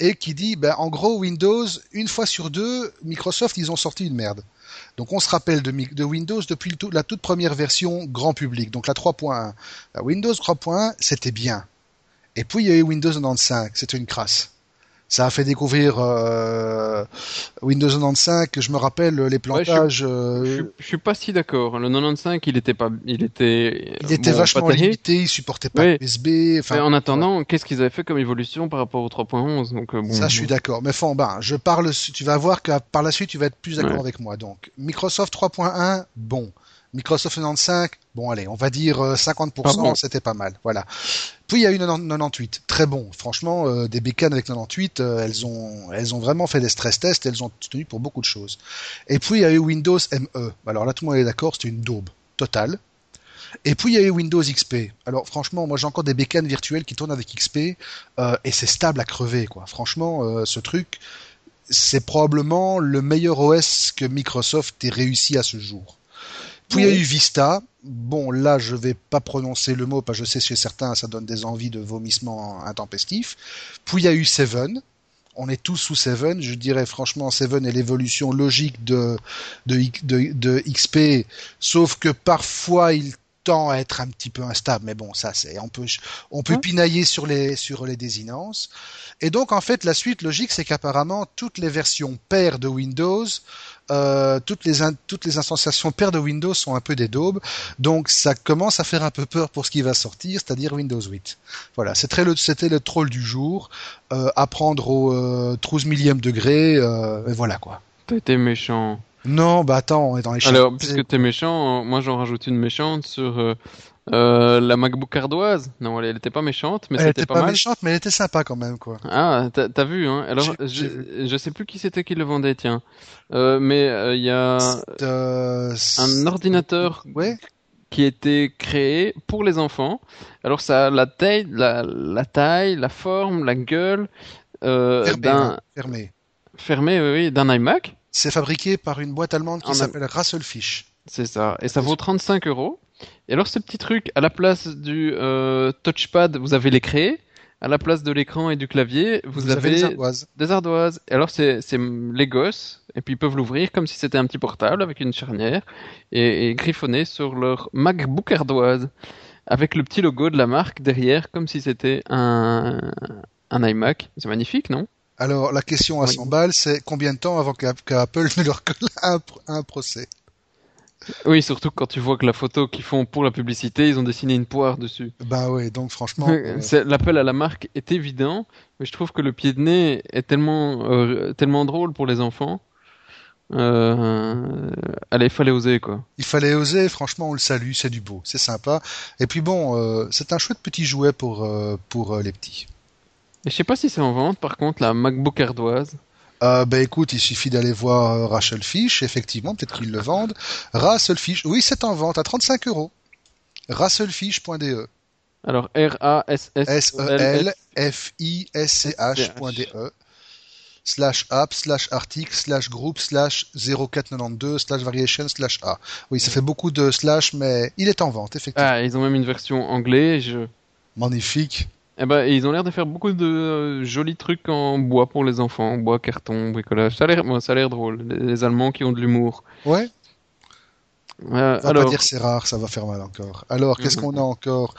et qui dit ben, en gros Windows une fois sur deux Microsoft ils ont sorti une merde. Donc on se rappelle de, Windows depuis la toute première version grand public, donc la 3.1. La Windows 3.1 c'était bien. Et puis il y a eu Windows 95, c'était une crasse. Ça a fait découvrir euh, Windows 95, je me rappelle les plantages. Je, euh, suis- je suis pas si d'accord. Le 95, il était pas, il était, il était bon, vachement limité, il supportait pas. USB. Enfin, en attendant, qu'est-ce qu'ils avaient fait comme évolution par rapport au 3.11 Donc euh, bon. Ça, je suis d'accord. Mais enfin, ben, je parle, tu vas voir que par la suite, tu vas être plus d'accord avec moi. Donc, Microsoft 3.1, bon. Microsoft 95, bon, allez, on va dire euh, 50%, Pas bon. c'était pas mal. Voilà. Puis il y a eu 98, très bon. Franchement, euh, des bécanes avec 98, euh, elles ont, elles ont vraiment fait des stress tests, elles ont tenu pour beaucoup de choses. Et puis il y a eu Windows ME. Alors là, tout le monde est d'accord, c'était une daube totale. Et puis il y a eu Windows XP. Alors franchement, moi j'ai encore des bécanes virtuelles qui tournent avec XP euh, et c'est stable à crever quoi. Franchement, euh, ce truc, c'est probablement le meilleur OS que Microsoft ait réussi à ce jour. Puis il y a eu Vista. Bon, là, je vais pas prononcer le mot parce que je sais chez certains, ça donne des envies de vomissement intempestif. Puis il y a eu Seven. On est tous sous Seven. Je dirais franchement, Seven est l'évolution logique de, de, de, de XP, sauf que parfois il tend à être un petit peu instable. Mais bon, ça, c'est, on peut, on peut pinailler sur les, sur les désinences. Et donc, en fait, la suite logique, c'est qu'apparemment, toutes les versions paires de Windows, euh, toutes les toutes les instanciations paires de Windows sont un peu des daubes, donc ça commence à faire un peu peur pour ce qui va sortir, c'est-à-dire Windows 8. Voilà, c'était le c'était le troll du jour, euh, à prendre au euh, 12 millième degré, euh, et voilà quoi. T'as été méchant. Non, bah attends, on est dans les Alors, puisque t'es méchant, euh, moi j'en rajoute une méchante sur euh, euh, la MacBook ardoise. Non, elle, elle était pas méchante, mais elle c'était était pas, pas, mal. méchante, mais elle était sympa quand même quoi. Ah, t'as vu, hein. Alors, je, je sais plus qui c'était qui le vendait, tiens. Euh, mais euh, il y a Euh, un ordinateur Ouais. qui a été créé pour les enfants. Alors ça a la taille, la, la taille, la forme, la gueule euh, Fermé, d'un hein, fermé. fermé, oui, oui, d'un iMac. C'est fabriqué par une boîte allemande qui s'appelle Rasselfish. C'est ça. Et ça vaut 35 euros. Et alors, ce petit truc, à la place du euh, touchpad, vous avez les crayés. À la place de l'écran et du clavier, vous, Vous, avez avez, les ardoises. des ardoises. Et alors, c'est les gosses. Et puis, ils peuvent l'ouvrir comme si c'était un petit portable avec une charnière. Et, et griffonner sur leur MacBook ardoise. Avec le petit logo de la marque derrière, comme si c'était un, un iMac. C'est magnifique, non? Alors, la question à Oui. 100 balles, c'est combien de temps avant qu'A- qu'Apple ne leur colle un, un procès? Oui, surtout quand tu vois que la photo qu'ils font pour la publicité, ils ont dessiné une poire dessus. Ben ouais, donc franchement, euh, L'appel à la marque est évident, mais je trouve que le pied de nez est tellement, euh, tellement drôle pour les enfants. Euh, allez, fallait oser quoi. il fallait oser, franchement, on le salue, c'est du beau, c'est sympa. Et puis bon, c'est un chouette petit jouet pour, pour les petits. Et je sais pas si c'est en vente par contre la MacBook ardoise. Euh, ben écoute, il suffit d'aller voir euh, Rasselfish, effectivement, peut-être qu'ils le vendent. Rasselfish, oui, c'est en vente à 35 euros. Rasselfish.de. Alors R A S S E S-E-L-F-I-S-C-H.de E. slash app, slash article, slash group, slash 0492, slash variation, slash A. Oui, ça fait beaucoup de slash, mais il est en vente, effectivement. Ah, ils ont même une version anglais. Je... Magnifique. Eh ben, ils ont l'air de faire beaucoup de euh, jolis trucs en bois pour les enfants, bois, carton, bricolage. Ça a l'air, ça a l'air drôle. Les, les Allemands qui ont de l'humour. Ouais, Euh, on va alors, pas dire c'est rare, ça va faire mal encore. Alors, qu'est-ce Mhm. qu'on a encore?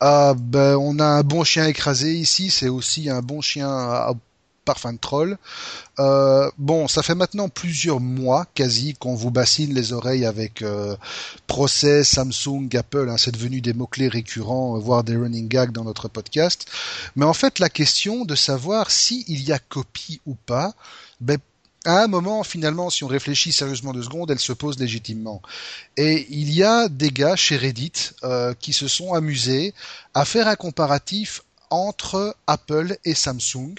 Ah, ben, on a un bon chien écrasé ici, c'est aussi un bon chien à parfum de troll. Euh, bon, ça fait maintenant plusieurs mois quasi qu'on vous bassine les oreilles avec euh, procès, Samsung, Apple. hein, c'est devenu des mots-clés récurrents, euh, voire des running gags dans notre podcast. Mais en fait, la question de savoir s'il y a copie ou pas, ben, à un moment, finalement, si on réfléchit sérieusement deux secondes, elle se pose légitimement. Et il y a des gars chez Reddit qui se sont amusés à faire un comparatif entre Apple et Samsung,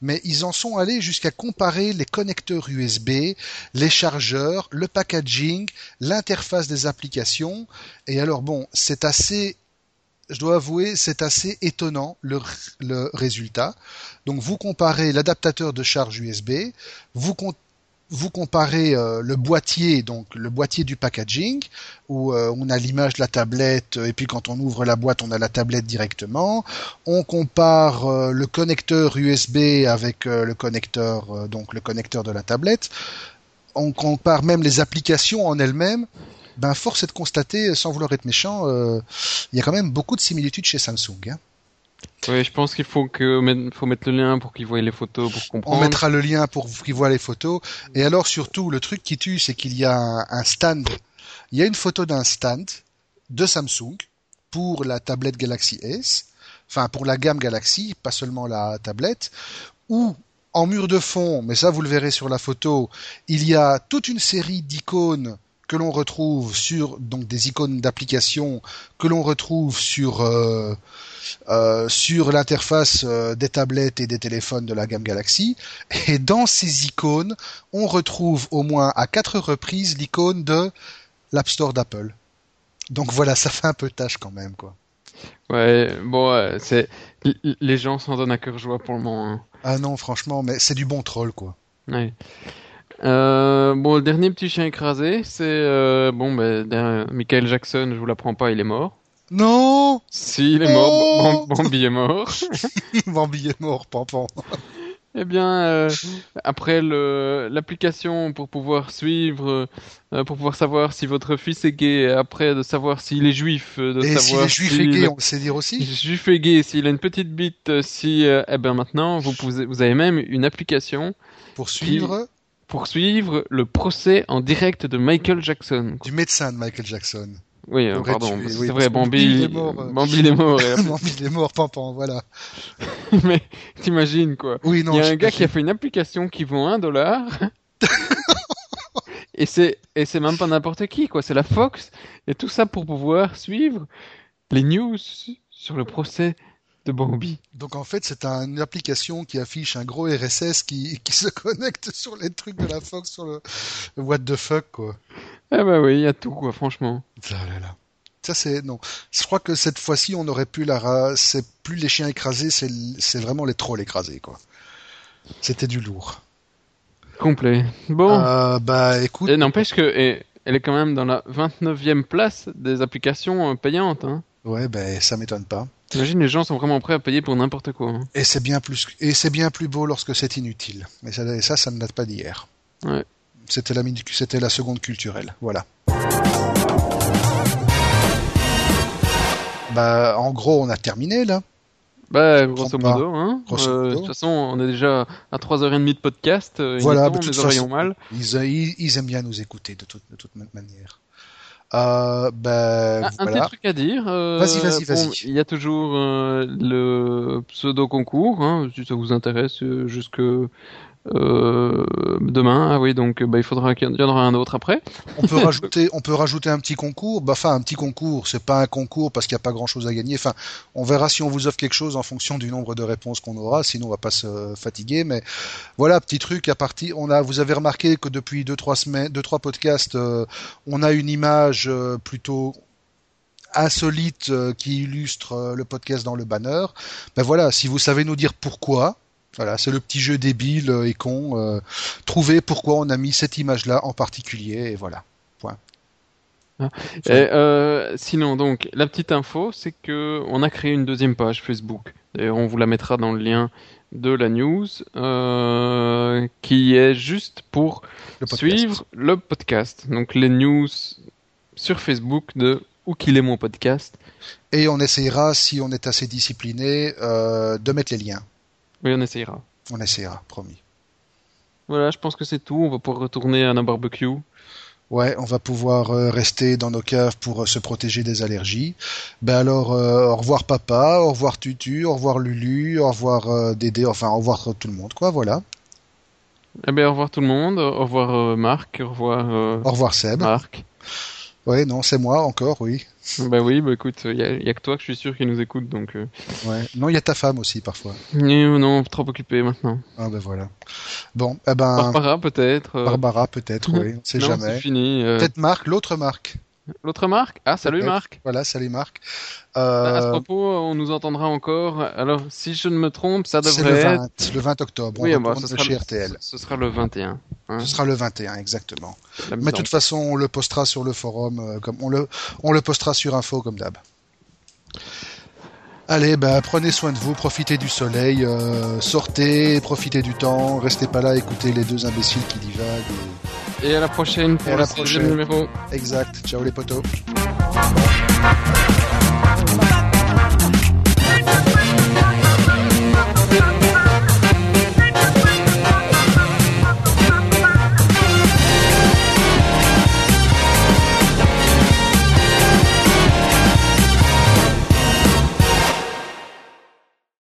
mais ils en sont allés jusqu'à comparer les connecteurs USB, les chargeurs, le packaging, l'interface des applications. Et alors bon, c'est assez, je dois avouer, c'est assez étonnant le, résultat. Donc vous comparez l'adaptateur de charge USB, vous vous comparez euh, le boîtier, donc le boîtier du packaging, où euh, on a l'image de la tablette, et puis quand on ouvre la boîte, on a la tablette directement. On compare euh, le connecteur USB avec euh, le connecteur, euh, donc le connecteur de la tablette. On compare même les applications en elles-mêmes. Ben, force est de constater, sans vouloir être méchant, euh, il y a quand même beaucoup de similitudes chez Samsung. hein. Oui, je pense qu'il faut que met- faut mettre le lien pour qu'ils voient les photos pour On comprendre. mettra le lien pour qu'ils voient les photos. Et alors surtout, le truc qui tue, c'est qu'il y a un, un stand. Il y a une photo d'un stand de Samsung pour la tablette Galaxy S, enfin pour la gamme Galaxy, pas seulement la tablette, où en mur de fond, mais ça vous le verrez sur la photo, il y a toute une série d'icônes que l'on retrouve sur donc des icônes d'application que l'on retrouve sur euh, euh, sur l'interface euh, des tablettes et des téléphones de la gamme Galaxy. Et dans ces icônes, on retrouve au moins à quatre reprises l'icône de l'App Store d'Apple. Donc voilà, ça fait un peu tâche quand même, quoi. Ouais, bon, c'est les gens s'en donnent à cœur joie pour le moment. hein. Ah non, franchement, mais c'est du bon troll, quoi. Ouais. Euh, bon, le dernier petit chien écrasé, c'est euh, bon, ben, Michael Jackson. Je vous l'apprends pas, il est mort. Non Si, il est mort. Bam- Bambi est mort. Bambi est mort, pampan. Eh bien, euh, après l'application pour pouvoir suivre, euh, pour pouvoir savoir si votre fils est gay, après de savoir s'il est juif, euh, de Et si savoir et gays, est on le sait dire aussi juif et gay, s'il a une petite bite, euh, si, euh, eh ben maintenant vous pouvez, vous avez même une application Pour suivre pour suivre le procès en direct de Michael Jackson. du médecin de Michael Jackson. Oui, euh, pardon, c'est oui, vrai, Bambi, il est mort, euh. Bambi il est mort. et- Bambi il est mort, pampan, voilà. mais t'imagines quoi Oui, non, Il y a un gars qui a fait une application qui vaut un dollar. et c'est et c'est même pas n'importe qui quoi, c'est la Fox et tout ça pour pouvoir suivre les news sur le procès de Bambi. Donc en fait, c'est un- une application qui affiche un gros RSS qui, qui se connecte sur les trucs de la Fox, sur le, le what the fuck, quoi. Ah bah oui, il y a tout quoi, franchement. Là là. Ça c'est non. Je crois que cette fois-ci on aurait pu la. C'est plus les chiens écrasés, c'est vraiment les trolls écrasés quoi. C'était du lourd. Complet. Bon. Euh, bah écoute, Et n'empêche que et, elle est quand même dans la 29e place des applications euh, payantes. Hein. ouais, ben ça m'étonne pas. T'imagines, les gens sont vraiment prêts à payer pour n'importe quoi. hein. Et c'est bien plus et c'est bien plus beau lorsque c'est inutile. Mais ça, et ça, ça ne date pas d'hier. Ouais. C'était la c'était la seconde culturelle. Voilà. Bah en gros on a terminé là. Bah, grosso modo, hein. Grosso Euh, modo. de toute façon, on est déjà à 3h30 de podcast. euh, il Voilà, temps, toute les façon. mal. Ils, aiment bien nous écouter de toute, de toute ma- manière. Euh, ben, Ah, Un petit truc à dire. euh, Vas-y, vas-y, bon, vas-y. Il y a toujours euh, le pseudo concours, hein, si ça vous intéresse, euh, jusque euh, demain. Ah oui, donc bah, il faudra qu'il y en aura un autre après. On peut rajouter, on peut rajouter un petit concours. Bah, enfin, un petit concours. C'est pas un concours parce qu'il n'y a pas grand chose à gagner. Enfin, on verra si on vous offre quelque chose en fonction du nombre de réponses qu'on aura. Sinon, on va pas se fatiguer. Mais voilà, petit truc à partir. On a, vous avez remarqué que depuis deux trois semaines, deux trois podcasts, euh, on a une image euh, plutôt insolite qui illustre le podcast dans le banner. Ben voilà, si vous savez nous dire pourquoi, voilà, c'est le petit jeu débile euh, et con. euh, trouvez pourquoi on a mis cette image-là en particulier et voilà. Point. Ah. Et, euh, sinon, donc, la petite info, c'est que on a créé une deuxième page Facebook. Et on vous la mettra dans le lien de la news, euh, qui est juste pour Le suivre le podcast. Donc les news sur Facebook de Où qu'il est mon podcast. Et on essayera, si on est assez discipliné, de mettre les liens. Oui, on essayera. On essayera, promis. Voilà, je pense que c'est tout. On va pouvoir retourner à un barbecue. Ouais, on va pouvoir euh, rester dans nos caves pour euh, se protéger des allergies. Ben alors, euh, au revoir papa, au revoir Tutu, au revoir Lulu, au revoir Dédé, enfin au revoir tout le monde, quoi, voilà. Eh bien, au revoir tout le monde. Au revoir Marc. Au revoir Au revoir Seb. Marc. Ouais, non, c'est moi encore, oui. Bah oui, bah écoute, il y, a- y a que toi que je suis sûr qui nous écoute, donc. Euh... Ouais. Non, il y a ta femme aussi parfois. Non, non, trop occupé maintenant. Ah ben voilà. Bon, eh ben Barbara peut-être. euh, Barbara peut-être, oui, on sait non, jamais. c'est fini. euh. Peut-être Marc, l'autre Marc. L'autre Marc? Ah, salut. Marc. Voilà, salut Marc. À ce Euh, propos, on nous entendra encore. Alors, si je ne me trompe, ça c'est le devrait être. 20, le 20 octobre. Oui, on bah, ce, sera chez le, RTL. ce sera le 21. hein, Ce sera le 21, exactement. Mais de toute façon, on le postera sur le forum, euh, comme on le, on le postera sur info comme d'hab. Allez, bah, prenez soin de vous, profitez du soleil, euh, sortez, profitez du temps, restez pas là, écoutez les deux imbéciles qui divaguent. Et à la prochaine pour Et à la prochaine. numéro. Exact. Ciao les potos.